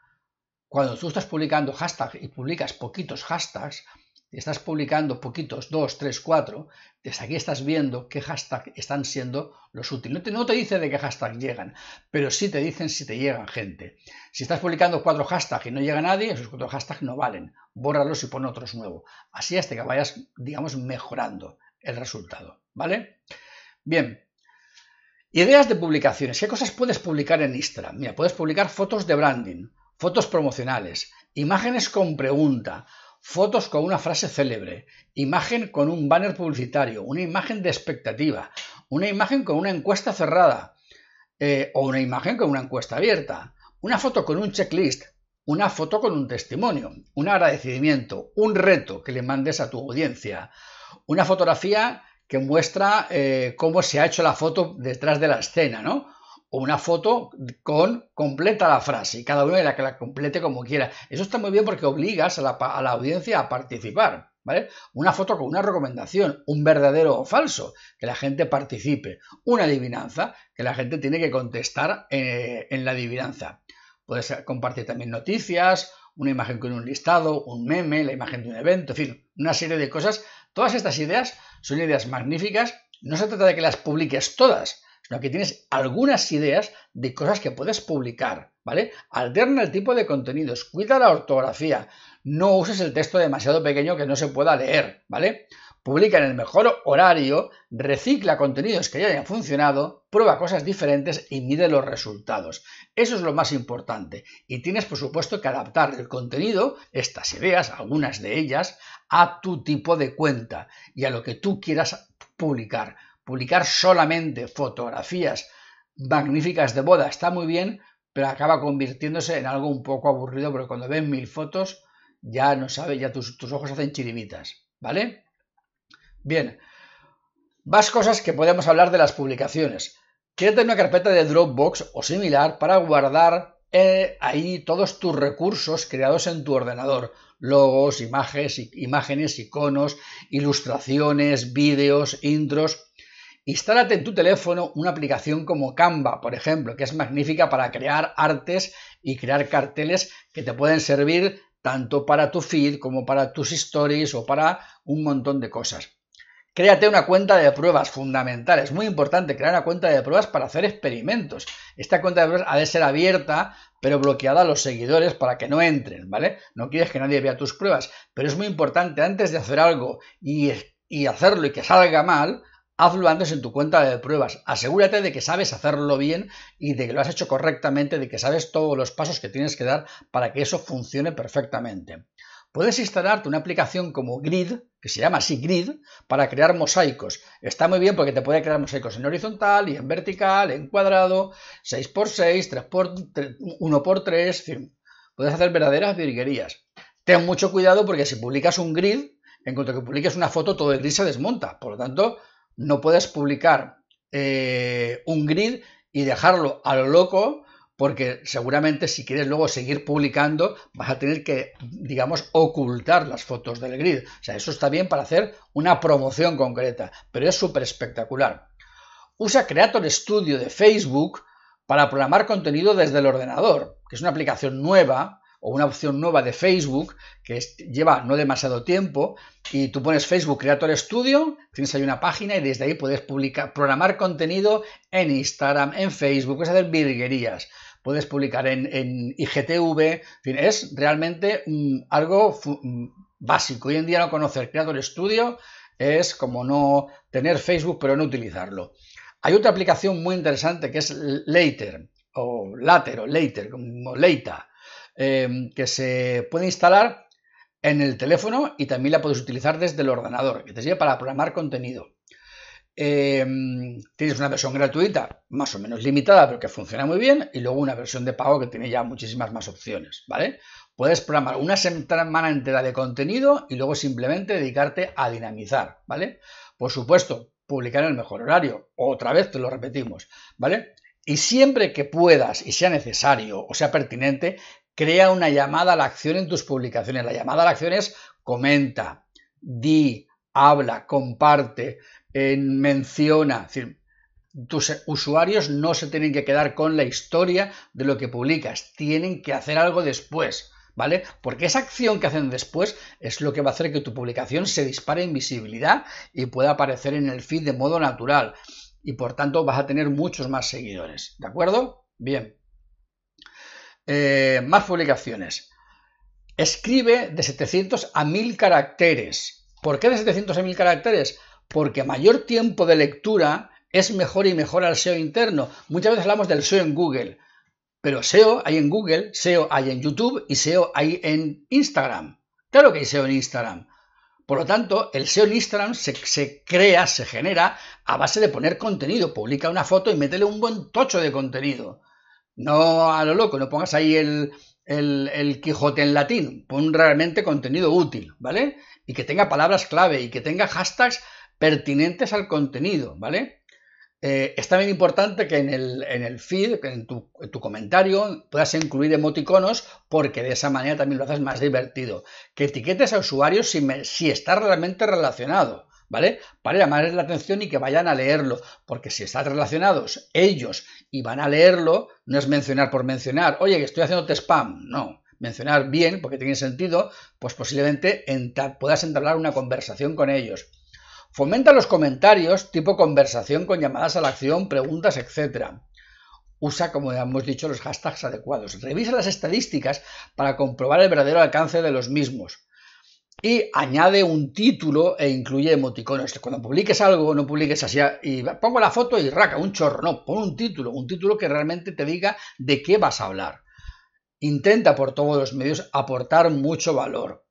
A: cuando tú estás publicando hashtags y publicas poquitos hashtags, estás publicando poquitos, 2, 3, 4, desde aquí estás viendo qué hashtag están siendo los útiles. No te, dice de qué hashtag llegan, pero sí te dicen si te llegan gente. Si estás publicando cuatro hashtags y no llega nadie, esos cuatro hashtags no valen. Bórralos y pon otros nuevos. Así hasta que vayas, digamos, mejorando el resultado. ¿Vale? Bien. Ideas de publicaciones. ¿Qué cosas puedes publicar en Instagram? Mira, puedes publicar fotos de branding, fotos promocionales, imágenes con pregunta, fotos con una frase célebre, imagen con un banner publicitario, una imagen de expectativa, una imagen con una encuesta cerrada eh, o una imagen con una encuesta abierta, una foto con un checklist, una foto con un testimonio, un agradecimiento, un reto que le mandes a tu audiencia, una fotografía que muestra eh, cómo se ha hecho la foto detrás de la escena, ¿no? O una foto con completa la frase y cada uno de la que la complete como quiera. Eso está muy bien porque obligas a la, a la audiencia a participar. ¿Vale? Una foto con una recomendación, un verdadero o falso, que la gente participe, una adivinanza, que la gente tiene que contestar eh, en la adivinanza. Puedes compartir también noticias, una imagen con un listado, un meme, la imagen de un evento, en fin, una serie de cosas. Todas estas ideas son ideas magníficas. No se trata de que las publiques todas, sino que tienes algunas ideas de cosas que puedes publicar, ¿vale? Alterna el tipo de contenidos, cuida la ortografía, no uses el texto demasiado pequeño que no se pueda leer, ¿vale? Publica en el mejor horario, recicla contenidos que ya hayan funcionado, prueba cosas diferentes y mide los resultados. Eso es lo más importante. Y tienes, por supuesto, que adaptar el contenido, estas ideas, algunas de ellas, a tu tipo de cuenta y a lo que tú quieras publicar. Publicar solamente fotografías magníficas de boda está muy bien, pero acaba convirtiéndose en algo un poco aburrido porque cuando ven mil fotos ya no sabes, ya tus, tus ojos hacen chiribitas, ¿vale? Bien, más cosas que podemos hablar de las publicaciones. Créate una carpeta de Dropbox o similar para guardar eh, ahí todos tus recursos creados en tu ordenador logos, imágenes, imágenes, iconos, ilustraciones, vídeos, intros. Instálate en tu teléfono una aplicación como Canva, por ejemplo, que es magnífica para crear artes y crear carteles que te pueden servir tanto para tu feed como para tus stories o para un montón de cosas. Créate una cuenta de pruebas fundamental. Es muy importante crear una cuenta de pruebas para hacer experimentos. Esta cuenta de pruebas ha de ser abierta, pero bloqueada a los seguidores para que no entren, ¿vale? No quieres que nadie vea tus pruebas, pero es muy importante antes de hacer algo y, y hacerlo y que salga mal, hazlo antes en tu cuenta de pruebas. Asegúrate de que sabes hacerlo bien y de que lo has hecho correctamente, de que sabes todos los pasos que tienes que dar para que eso funcione perfectamente. Puedes instalarte una aplicación como Grid, que se llama así Grid, para crear mosaicos. Está muy bien porque te puede crear mosaicos en horizontal y en vertical, en cuadrado, 6x6, 3x, 1x3, en fin. Puedes hacer verdaderas virguerías. Ten mucho cuidado porque si publicas un grid, en cuanto que publiques una foto, todo el grid se desmonta. Por lo tanto, no puedes publicar eh, un grid y dejarlo a lo loco porque seguramente si quieres luego seguir publicando vas a tener que, digamos, ocultar las fotos del grid. O sea, eso está bien para hacer una promoción concreta, pero es súper espectacular. Usa Creator Studio de Facebook para programar contenido desde el ordenador, que es una aplicación nueva o una opción nueva de Facebook que lleva no demasiado tiempo y tú pones Facebook Creator Studio, tienes ahí una página y desde ahí puedes publicar, programar contenido en Instagram, en Facebook, puedes hacer virguerías puedes publicar en, IGTV, en fin, es realmente mm, algo mm, básico. Hoy en día no conocer Creator Studio es como no tener Facebook pero no utilizarlo. Hay otra aplicación muy interesante que es Later o Later o Later, como Leita, em, que se puede instalar en el teléfono y también la puedes utilizar desde el ordenador, que te sirve para programar contenido. Em, tienes una versión gratuita más o menos limitada, pero que funciona muy bien, y luego una versión de pago que tiene ya muchísimas más opciones, ¿vale? Puedes programar una semana entera de contenido y luego simplemente dedicarte a dinamizar, ¿vale? Por supuesto, publicar en el mejor horario, otra vez te lo repetimos, ¿vale? Y siempre que puedas y sea necesario o sea pertinente, crea una llamada a la acción en tus publicaciones. La llamada a la acción es comenta, di, habla, comparte, menciona. tus usuarios no se tienen que quedar con la historia de lo que publicas, tienen que hacer algo después, ¿vale? Porque esa acción que hacen después es lo que va a hacer que tu publicación se dispare en visibilidad y pueda aparecer en el feed de modo natural. Y por tanto vas a tener muchos más seguidores, ¿de acuerdo? Bien. Eh, más publicaciones. Escribe de 700 a 1000 caracteres. ¿Por qué de 700 a 1000 caracteres? Porque mayor tiempo de lectura es mejor y mejor al SEO interno. Muchas veces hablamos del SEO en Google, pero SEO hay en Google, SEO hay en YouTube y SEO hay en Instagram. Claro que hay SEO en Instagram. Por lo tanto, el SEO en Instagram se, crea, se genera a base de poner contenido. Publica una foto y métele un buen tocho de contenido. No a lo loco, no pongas ahí el, el Quijote en latín. Pon realmente contenido útil, ¿vale? Y que tenga palabras clave y que tenga hashtags pertinentes al contenido, ¿vale? Eh, es también importante que en el, en el feed, en tu, tu, comentario, puedas incluir emoticonos porque de esa manera también lo haces más divertido. Que etiquetes a usuarios si, si está realmente relacionado, ¿vale? Para llamarles la atención y que vayan a leerlo, porque si están relacionados ellos y van a leerlo, no es mencionar por mencionar, oye, que estoy haciéndote spam, no. Mencionar bien, porque tiene sentido, pues posiblemente puedas entablar una conversación con ellos. Fomenta los comentarios tipo conversación con llamadas a la acción, preguntas, etc. Usa, como ya hemos dicho, los hashtags adecuados. Revisa las estadísticas para comprobar el verdadero alcance de los mismos. Y añade un título e incluye emoticonos. Cuando publiques algo, no publiques así y pongo la foto y raca, un chorro. No, pon un título, un título que realmente te diga de qué vas a hablar. Intenta por todos los medios aportar mucho valor.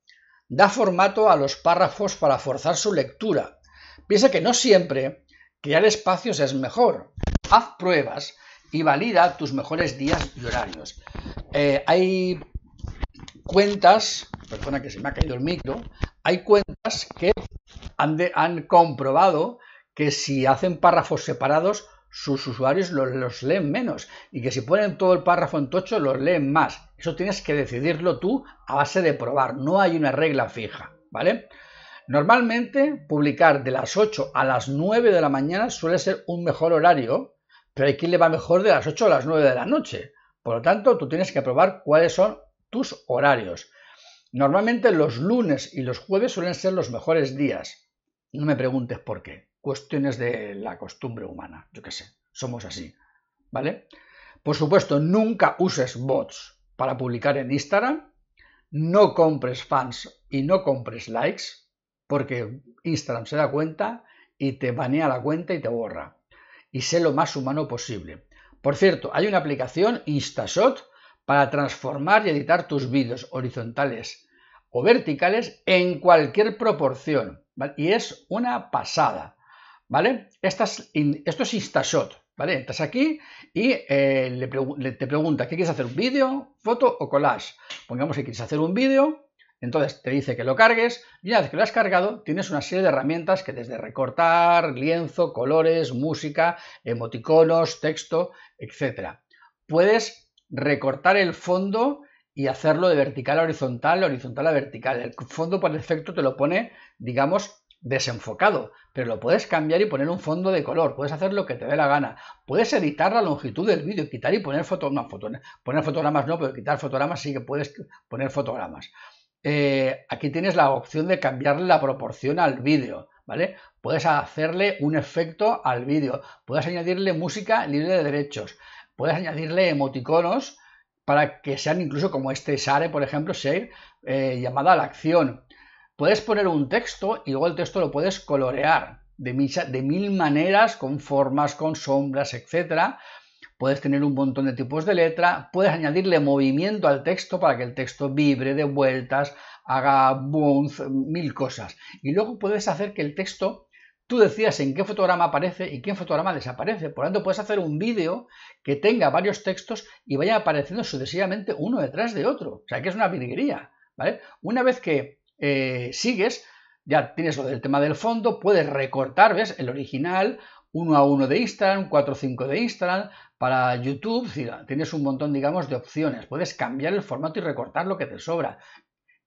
A: Da formato a los párrafos para forzar su lectura. Piensa que no siempre crear espacios es mejor. Haz pruebas y valida tus mejores días y horarios. Eh, hay cuentas, perdona que se me ha caído el micro, hay cuentas que han, comprobado que si hacen párrafos separados, sus usuarios los, los, leen menos y que si ponen todo el párrafo en tocho, los leen más. Eso tienes que decidirlo tú a base de probar, no hay una regla fija, ¿vale? Normalmente publicar de las 8 a las 9 de la mañana suele ser un mejor horario, pero hay quien le va mejor de las 8 a las 9 de la noche. Por lo tanto, tú tienes que probar cuáles son tus horarios. Normalmente los lunes y los jueves suelen ser los mejores días. No me preguntes por qué. Cuestiones de la costumbre humana. Yo qué sé. Somos así. ¿Vale? Por supuesto, nunca uses bots para publicar en Instagram. No compres fans y no compres likes porque Instagram se da cuenta y te banea la cuenta y te borra. Y sé lo más humano posible. Por cierto, hay una aplicación InstaShot para transformar y editar tus vídeos horizontales o verticales en cualquier proporción. Y es una pasada. ¿Vale? esto es InstaShot. ¿Vale? Entras aquí y eh, te pregunta, ¿qué quieres hacer? ¿Un vídeo, foto o collage? Pongamos que quieres hacer un vídeo Entonces te dice que lo cargues y una vez que lo has cargado tienes una serie de herramientas que desde recortar, lienzo, colores, música, emoticonos, texto, etc. Puedes recortar el fondo y hacerlo de vertical a horizontal, horizontal a vertical. El fondo por defecto te lo pone, digamos, desenfocado, pero lo puedes cambiar y poner un fondo de color, puedes hacer lo que te dé la gana, puedes editar la longitud del vídeo, quitar y poner fotos, no, poner fotogramas no, pero quitar fotogramas sí que puedes poner fotogramas. Eh, aquí tienes la opción de cambiarle la proporción al vídeo, ¿vale? Puedes hacerle un efecto al vídeo, puedes añadirle música libre de derechos, puedes añadirle emoticonos para que sean incluso como este Share, por ejemplo, Share, eh, llamada a la acción. Puedes poner un texto y luego el texto lo puedes colorear de, de mil maneras, con formas, con sombras, etc. Puedes tener un montón de tipos de letra, puedes añadirle movimiento al texto para que el texto vibre de vueltas, haga bounce, mil cosas. Y luego puedes hacer que el texto, tú decías en qué fotograma aparece y qué fotograma desaparece. Por lo tanto, puedes hacer un vídeo que tenga varios textos y vaya apareciendo sucesivamente uno detrás de otro. O sea, que es una virguería. Una vez que eh, sigues, ya tienes lo del tema del fondo, puedes recortar, ¿ves? El original, 1 a 1 de Instagram, 4 a 5 de Instagram, para YouTube, tienes un montón, digamos, de opciones. Puedes cambiar el formato y recortar lo que te sobra.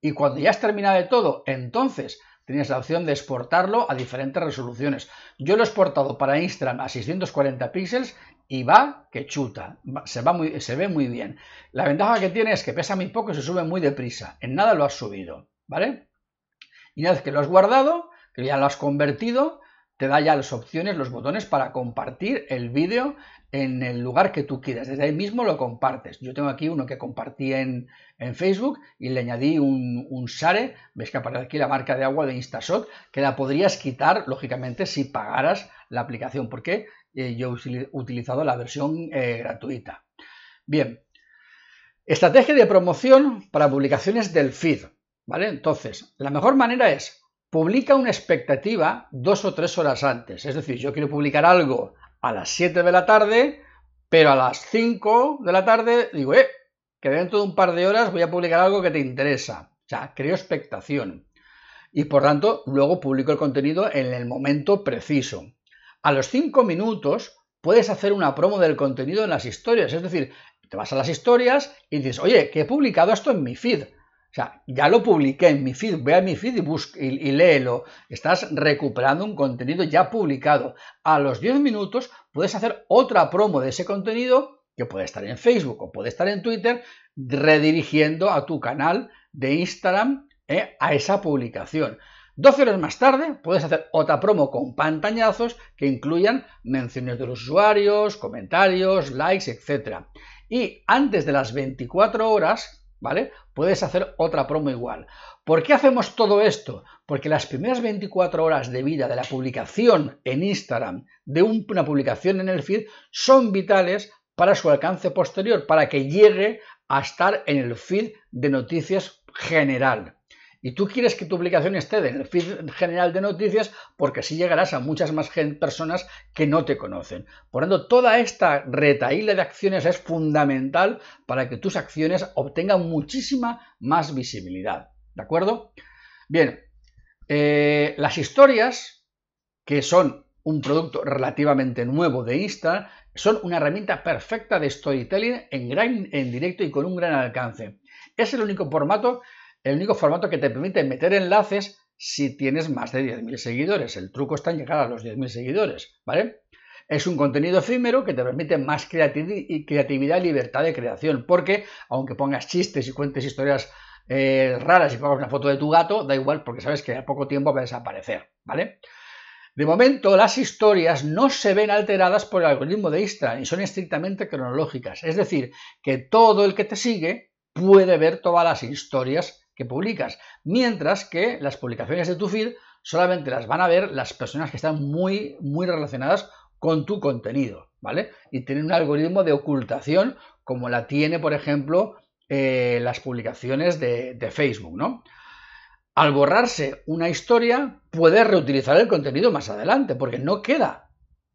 A: Y cuando ya has terminado de todo, entonces tienes la opción de exportarlo a diferentes resoluciones. Yo lo he exportado para Instagram a 640 píxeles y va que chuta, se, va muy, se ve muy bien. La ventaja que tiene es que pesa muy poco y se sube muy deprisa. En nada lo has subido. ¿vale? Y una vez que lo has guardado, que ya lo has convertido, te da ya las opciones, los botones para compartir el vídeo en el lugar que tú quieras. Desde ahí mismo lo compartes. Yo tengo aquí uno que compartí en, Facebook y le añadí un, un, Share. Ves que aparece aquí la marca de agua de Instashot, que la podrías quitar, lógicamente, si pagaras la aplicación, porque eh, yo he utilizado la versión eh, gratuita. Bien, estrategia de promoción para publicaciones del feed. ¿Vale? Entonces, la mejor manera es publica una expectativa dos o tres horas antes. Es decir, yo quiero publicar algo a las 7 de la tarde, pero a las 5 de la tarde digo, eh, que dentro de un par de horas voy a publicar algo que te interesa. O sea, creo expectación. Y por tanto, luego publico el contenido en el momento preciso. A los 5 minutos puedes hacer una promo del contenido en las historias. Es decir, te vas a las historias y dices, oye, que he publicado esto en mi feed. O sea, ya lo publiqué en mi feed, ve a mi feed y, y, léelo. Estás recuperando un contenido ya publicado. A los 10 minutos puedes hacer otra promo de ese contenido que puede estar en Facebook o puede estar en Twitter, redirigiendo a tu canal de Instagram eh, a esa publicación. 12 horas más tarde puedes hacer otra promo con pantañazos que incluyan menciones de los usuarios, comentarios, likes, etc. Y antes de las 24 horas ¿vale? Puedes hacer otra promo igual. ¿Por qué hacemos todo esto? Porque las primeras 24 horas de vida de la publicación en Instagram, de una publicación en el feed, son vitales para su alcance posterior, para que llegue a estar en el feed de noticias general. Y tú quieres que tu publicación esté en el feed general de noticias porque así llegarás a muchas más personas que no te conocen. Por tanto, toda esta retaíla de acciones es fundamental para que tus acciones obtengan muchísima más visibilidad. ¿De acuerdo? Bien, eh, las historias, que son un producto relativamente nuevo de Insta, son una herramienta perfecta de storytelling en, gran, en directo y con un gran alcance. Es el único formato el único formato que te permite meter enlaces si tienes más de 10.000 seguidores. El truco está en llegar a los 10.000 seguidores, ¿vale? Es un contenido efímero que te permite más creatividad y libertad de creación, porque aunque pongas chistes y cuentes historias eh, raras y pongas una foto de tu gato, da igual porque sabes que a poco tiempo va a desaparecer, ¿vale? De momento, las historias no se ven alteradas por el algoritmo de Instagram y son estrictamente cronológicas. Es decir, que todo el que te sigue puede ver todas las historias que publicas, mientras que las publicaciones de tu feed solamente las van a ver las personas que están muy, muy relacionadas con tu contenido, ¿vale? Y tienen un algoritmo de ocultación como la tiene, por ejemplo, eh, las publicaciones de, de Facebook, ¿no? Al borrarse una historia, puedes reutilizar el contenido más adelante, porque no queda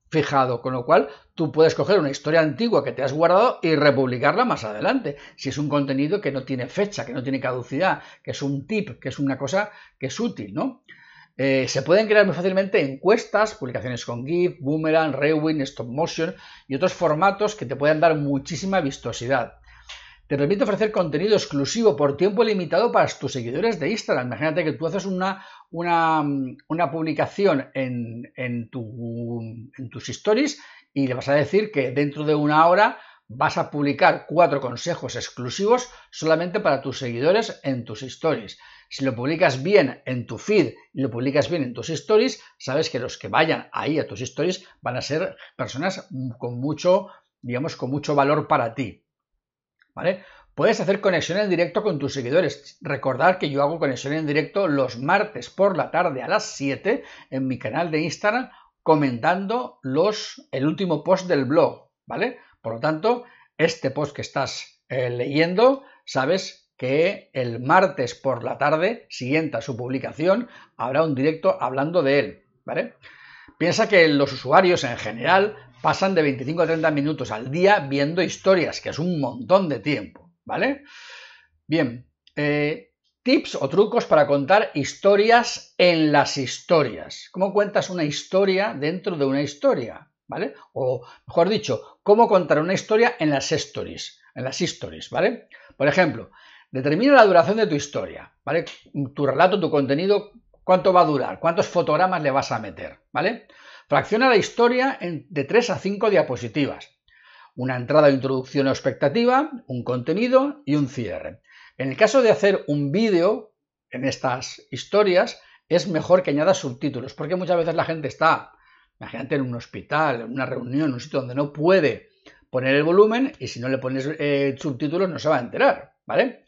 A: fijado, con lo cual tú puedes coger una historia antigua que te has guardado y republicarla más adelante, si es un contenido que no tiene fecha, que no tiene caducidad, que es un tip, que es una cosa que es útil, ¿no? Eh, se pueden crear muy fácilmente encuestas, publicaciones con GIF, Boomerang, Rewind, Stop Motion y otros formatos que te pueden dar muchísima vistosidad. Te permite ofrecer contenido exclusivo por tiempo limitado para tus seguidores de Instagram. Imagínate que tú haces una, una, publicación en, en, en tus stories y le vas a decir que dentro de una hora vas a publicar cuatro consejos exclusivos solamente para tus seguidores en tus stories. Si lo publicas bien en tu feed y lo publicas bien en tus stories, sabes que los que vayan ahí a tus stories van a ser personas con mucho, digamos, con mucho valor para ti. Puedes hacer conexión en directo con tus seguidores. Recordad que yo hago conexión en directo los martes por la tarde a las 7 en mi canal de Instagram comentando los, el último post del blog, ¿vale? Por lo tanto, este post que estás eh, leyendo, sabes que el martes por la tarde, siguiente a su publicación, habrá un directo hablando de él, ¿vale? Piensa que los usuarios en general pasan de 25 a 30 minutos al día viendo historias, que es un montón de tiempo, ¿vale? Bien, eh, tips o trucos para contar historias en las historias. ¿Cómo cuentas una historia dentro de una historia? ¿Vale? O mejor dicho, cómo contar una historia en las stories, en las stories, ¿vale? Por ejemplo, determina la duración de tu historia, ¿vale? Tu relato, tu contenido, cuánto va a durar, cuántos fotogramas le vas a meter, ¿vale? Fracciona la historia de 3 a 5 diapositivas. Una entrada de introducción o expectativa, un contenido y un cierre. En el caso de hacer un vídeo en estas historias, es mejor que añadas subtítulos, porque muchas veces la gente está, imagínate, en un hospital, en una reunión, en un sitio donde no puede poner el volumen y si no le pones eh, subtítulos no se va a enterar, ¿vale?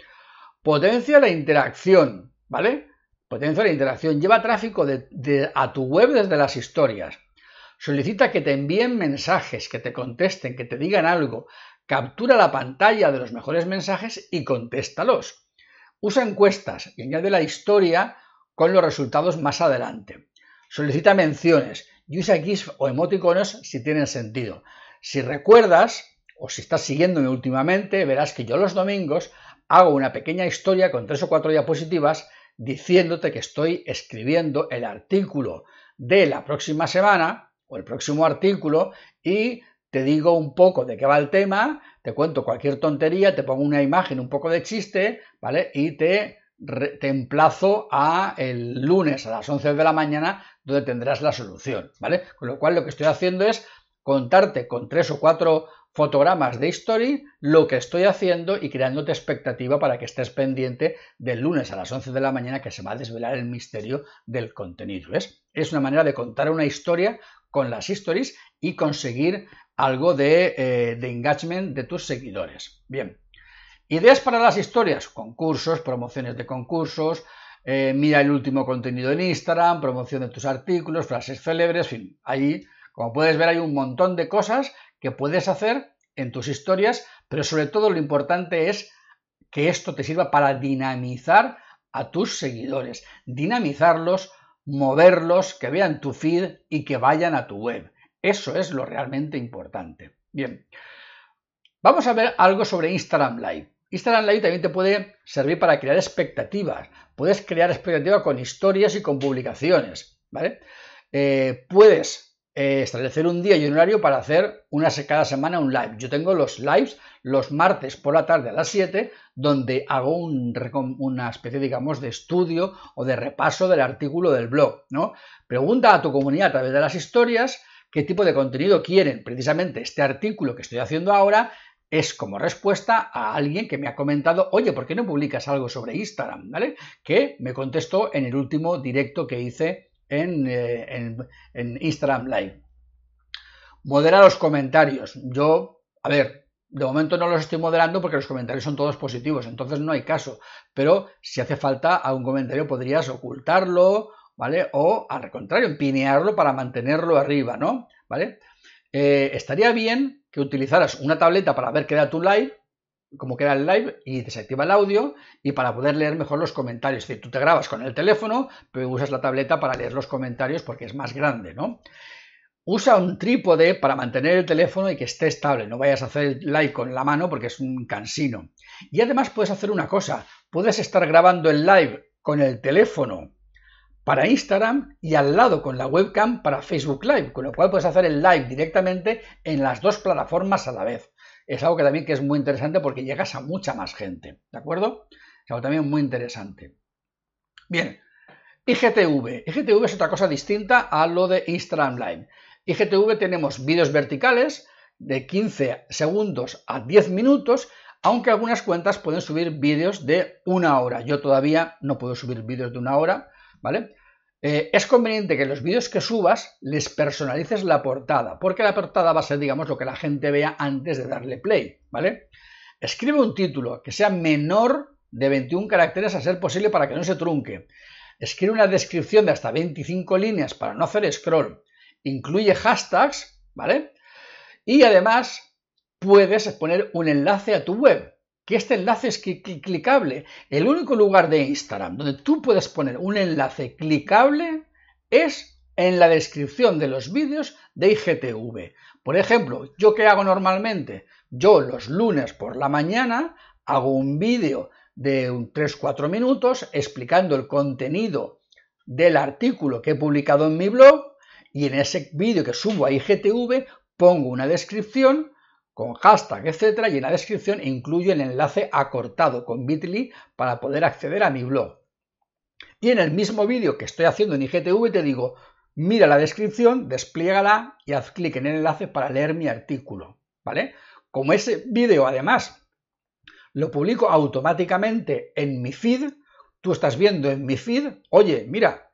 A: Potencia la interacción, ¿vale? Potencia la interacción. Lleva tráfico a tu web desde las historias. Solicita que te envíen mensajes, que te contesten, que te digan algo. Captura la pantalla de los mejores mensajes y contéstalos. Usa encuestas y añade la historia con los resultados más adelante. Solicita menciones y usa GIFs o emoticonos si tienen sentido. Si recuerdas, o si estás siguiéndome últimamente, verás que yo los domingos hago una pequeña historia con tres o cuatro diapositivas diciéndote que estoy escribiendo el artículo de la próxima semana el próximo artículo y te digo un poco de qué va el tema, te cuento cualquier tontería, te pongo una imagen, un poco de chiste, ¿vale? Y te, te emplazo a el lunes a las 11 de la mañana donde tendrás la solución, ¿vale? Con lo cual lo que estoy haciendo es contarte con tres o cuatro fotogramas de History lo que estoy haciendo y creándote expectativa para que estés pendiente del lunes a las 11 de la mañana que se va a desvelar el misterio del contenido. Es una manera de contar una historia con las stories y conseguir algo de, eh, engagement de tus seguidores. Bien, ideas para las historias, concursos, promociones de concursos, eh, mira el último contenido en Instagram, promoción de tus artículos, frases célebres, en fin, ahí, como puedes ver, hay un montón de cosas que puedes hacer en tus historias, pero sobre todo lo importante es que esto te sirva para dinamizar a tus seguidores, dinamizarlos, moverlos, que vean tu feed y que vayan a tu web. Eso es lo realmente importante. Bien, vamos a ver algo sobre Instagram Live. Instagram Live también te puede servir para crear expectativas. Puedes crear expectativas con historias y con publicaciones. ¿vale? Eh, puedes eh, establecer un día y un horario para hacer una cada semana un live. Yo tengo los lives los martes por la tarde a las 7, donde hago una especie, digamos, de estudio o de repaso del artículo del blog, ¿no? Pregunta a tu comunidad a través de las historias qué tipo de contenido quieren. Precisamente este artículo que estoy haciendo ahora es como respuesta a alguien que me ha comentado, oye, ¿por qué no publicas algo sobre Instagram? ¿Vale? Que me contestó en el último directo que hice eh, en, Instagram Live. Modera los comentarios. Yo, a ver, de momento no los estoy moderando porque los comentarios son todos positivos, entonces no hay caso. Pero si hace falta algún comentario podrías ocultarlo, ¿vale? O al contrario, empinearlo para mantenerlo arriba, ¿no? ¿Vale? Eh, estaría bien que utilizaras una tableta para ver qué da tu live cómo queda el live y desactiva el audio y para poder leer mejor los comentarios. Es decir, tú te grabas con el teléfono, pero usas la tableta para leer los comentarios porque es más grande, ¿no? Usa un trípode para mantener el teléfono y que esté estable. No vayas a hacer el live con la mano porque es un cansino. Y además puedes hacer una cosa. Puedes estar grabando el live con el teléfono para Instagram y al lado con la webcam para Facebook Live, con lo cual puedes hacer el live directamente en las dos plataformas a la vez. Es algo que también que es muy interesante porque llegas a mucha más gente, ¿de acuerdo? Es algo también muy interesante. Bien, IGTV. IGTV es otra cosa distinta a lo de Instagram Live. IGTV tenemos vídeos verticales de 15 segundos a 10 minutos, aunque algunas cuentas pueden subir vídeos de una hora. Yo todavía no puedo subir vídeos de una hora, ¿vale? Eh, es conveniente que los vídeos que subas les personalices la portada, porque la portada va a ser, digamos, lo que la gente vea antes de darle play, ¿vale? Escribe un título que sea menor de 21 caracteres a ser posible para que no se trunque. Escribe una descripción de hasta 25 líneas para no hacer scroll incluye hashtags, ¿vale? Y además puedes poner un enlace a tu web, que este enlace es clicable. El único lugar de Instagram donde tú puedes poner un enlace clicable es en la descripción de los vídeos de IGTV. Por ejemplo, ¿yo qué hago normalmente? Yo los lunes por la mañana hago un vídeo de 3-4 minutos explicando el contenido del artículo que he publicado en mi blog y en ese vídeo que subo a IGTV pongo una descripción con hashtag, etcétera, y en la descripción incluyo el enlace acortado con bit.ly para poder acceder a mi blog. Y en el mismo vídeo que estoy haciendo en IGTV te digo, mira la descripción, despliégala y haz clic en el enlace para leer mi artículo, ¿vale? Como ese vídeo además lo publico automáticamente en mi feed, tú estás viendo en mi feed, oye, mira,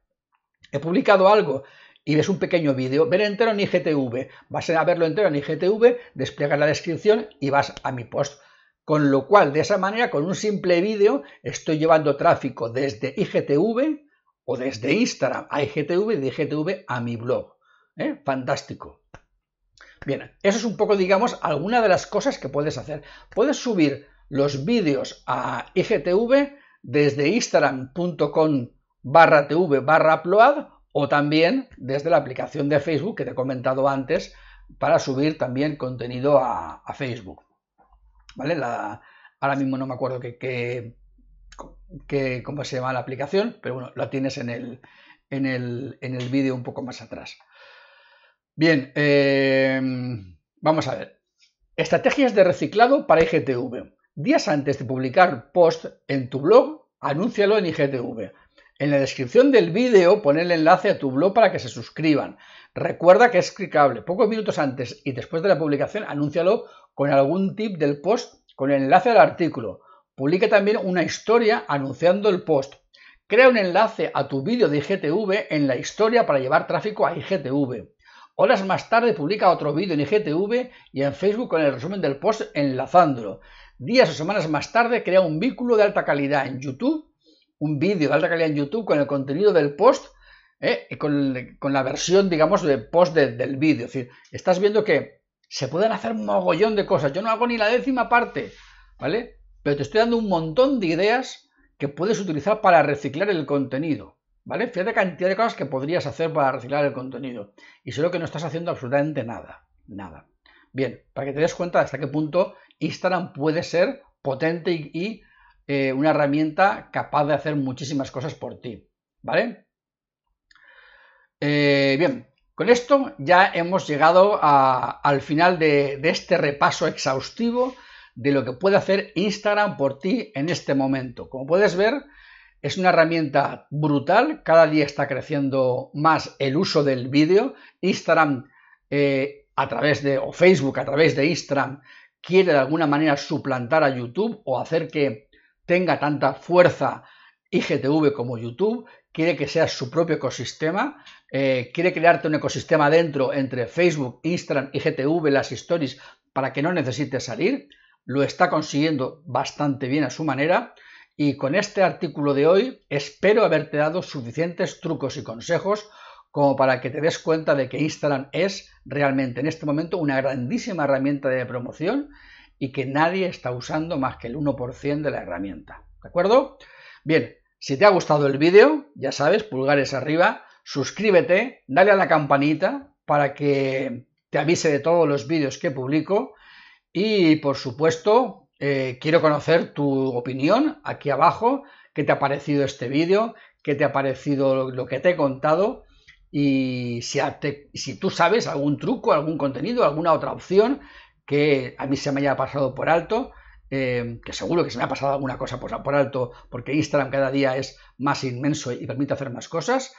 A: he publicado algo y ves un pequeño vídeo, ver entero en IGTV, vas a verlo entero en IGTV, despliegas la descripción y vas a mi post. Con lo cual, de esa manera, con un simple vídeo, estoy llevando tráfico desde IGTV o desde Instagram a IGTV, de IGTV a mi blog. ¿eh? Fantástico. Bien, eso es un poco, digamos, alguna de las cosas que puedes hacer. Puedes subir los vídeos a IGTV desde instagram.com barra tv barra upload o también desde la aplicación de Facebook que te he comentado antes para subir también contenido a, Facebook. ¿Vale? ahora mismo no me acuerdo qué, cómo se llama la aplicación, pero bueno, la tienes en el, en el, vídeo un poco más atrás. Bien, eh, vamos a ver. Estrategias de reciclado para IGTV. Días antes de publicar post en tu blog, anúncialo en IGTV. En la descripción del vídeo pon el enlace a tu blog para que se suscriban. Recuerda que es clicable. Pocos minutos antes y después de la publicación, anúncialo con algún tip del post con el enlace al artículo. Publica también una historia anunciando el post. Crea un enlace a tu vídeo de IGTV en la historia para llevar tráfico a IGTV. Horas más tarde publica otro vídeo en IGTV y en Facebook con el resumen del post enlazándolo. Días o semanas más tarde crea un vínculo de alta calidad en YouTube un vídeo de alta calidad en YouTube con el contenido del post ¿eh? y con, la versión, digamos, de post del vídeo. Es decir, estás viendo que se pueden hacer un mogollón de cosas. Yo no hago ni la décima parte, ¿vale? Pero te estoy dando un montón de ideas que puedes utilizar para reciclar el contenido, ¿vale? Fíjate cantidad de cosas que podrías hacer para reciclar el contenido. Y solo que no estás haciendo absolutamente nada, nada. Bien, para que te des cuenta de hasta qué punto Instagram puede ser potente y eh, una herramienta capaz de hacer muchísimas cosas por ti, ¿vale? Eh, bien, con esto ya hemos llegado al final de, este repaso exhaustivo de lo que puede hacer Instagram por ti en este momento. Como puedes ver, es una herramienta brutal, cada día está creciendo más el uso del vídeo. Instagram eh, a través de, o Facebook a través de Instagram, quiere de alguna manera suplantar a YouTube o hacer que tenga tanta fuerza IGTV como YouTube, quiere que sea su propio ecosistema, eh, quiere crearte un ecosistema dentro entre Facebook, Instagram, IGTV, las stories, para que no necesites salir. Lo está consiguiendo bastante bien a su manera. Y con este artículo de hoy espero haberte dado suficientes trucos y consejos como para que te des cuenta de que Instagram es realmente en este momento una grandísima herramienta de promoción y que nadie está usando más que el 1% de la herramienta. ¿De acuerdo? Bien, si te ha gustado el vídeo, ya sabes, pulgares arriba, suscríbete, dale a la campanita para que te avise de todos los vídeos que publico y por supuesto eh, quiero conocer tu opinión aquí abajo, qué te ha parecido este vídeo, qué te ha parecido lo que te he contado y si, si tú sabes algún truco, algún contenido, alguna otra opción que a mí se me haya pasado por alto, eh, que seguro que se me ha pasado alguna cosa por, por alto porque Instagram cada día es más inmenso y permite hacer más cosas.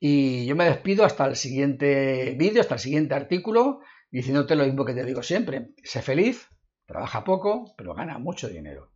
A: Y yo me despido hasta el siguiente vídeo, hasta el siguiente artículo, diciéndote lo mismo que te digo siempre. Sé feliz, trabaja poco, pero gana mucho dinero.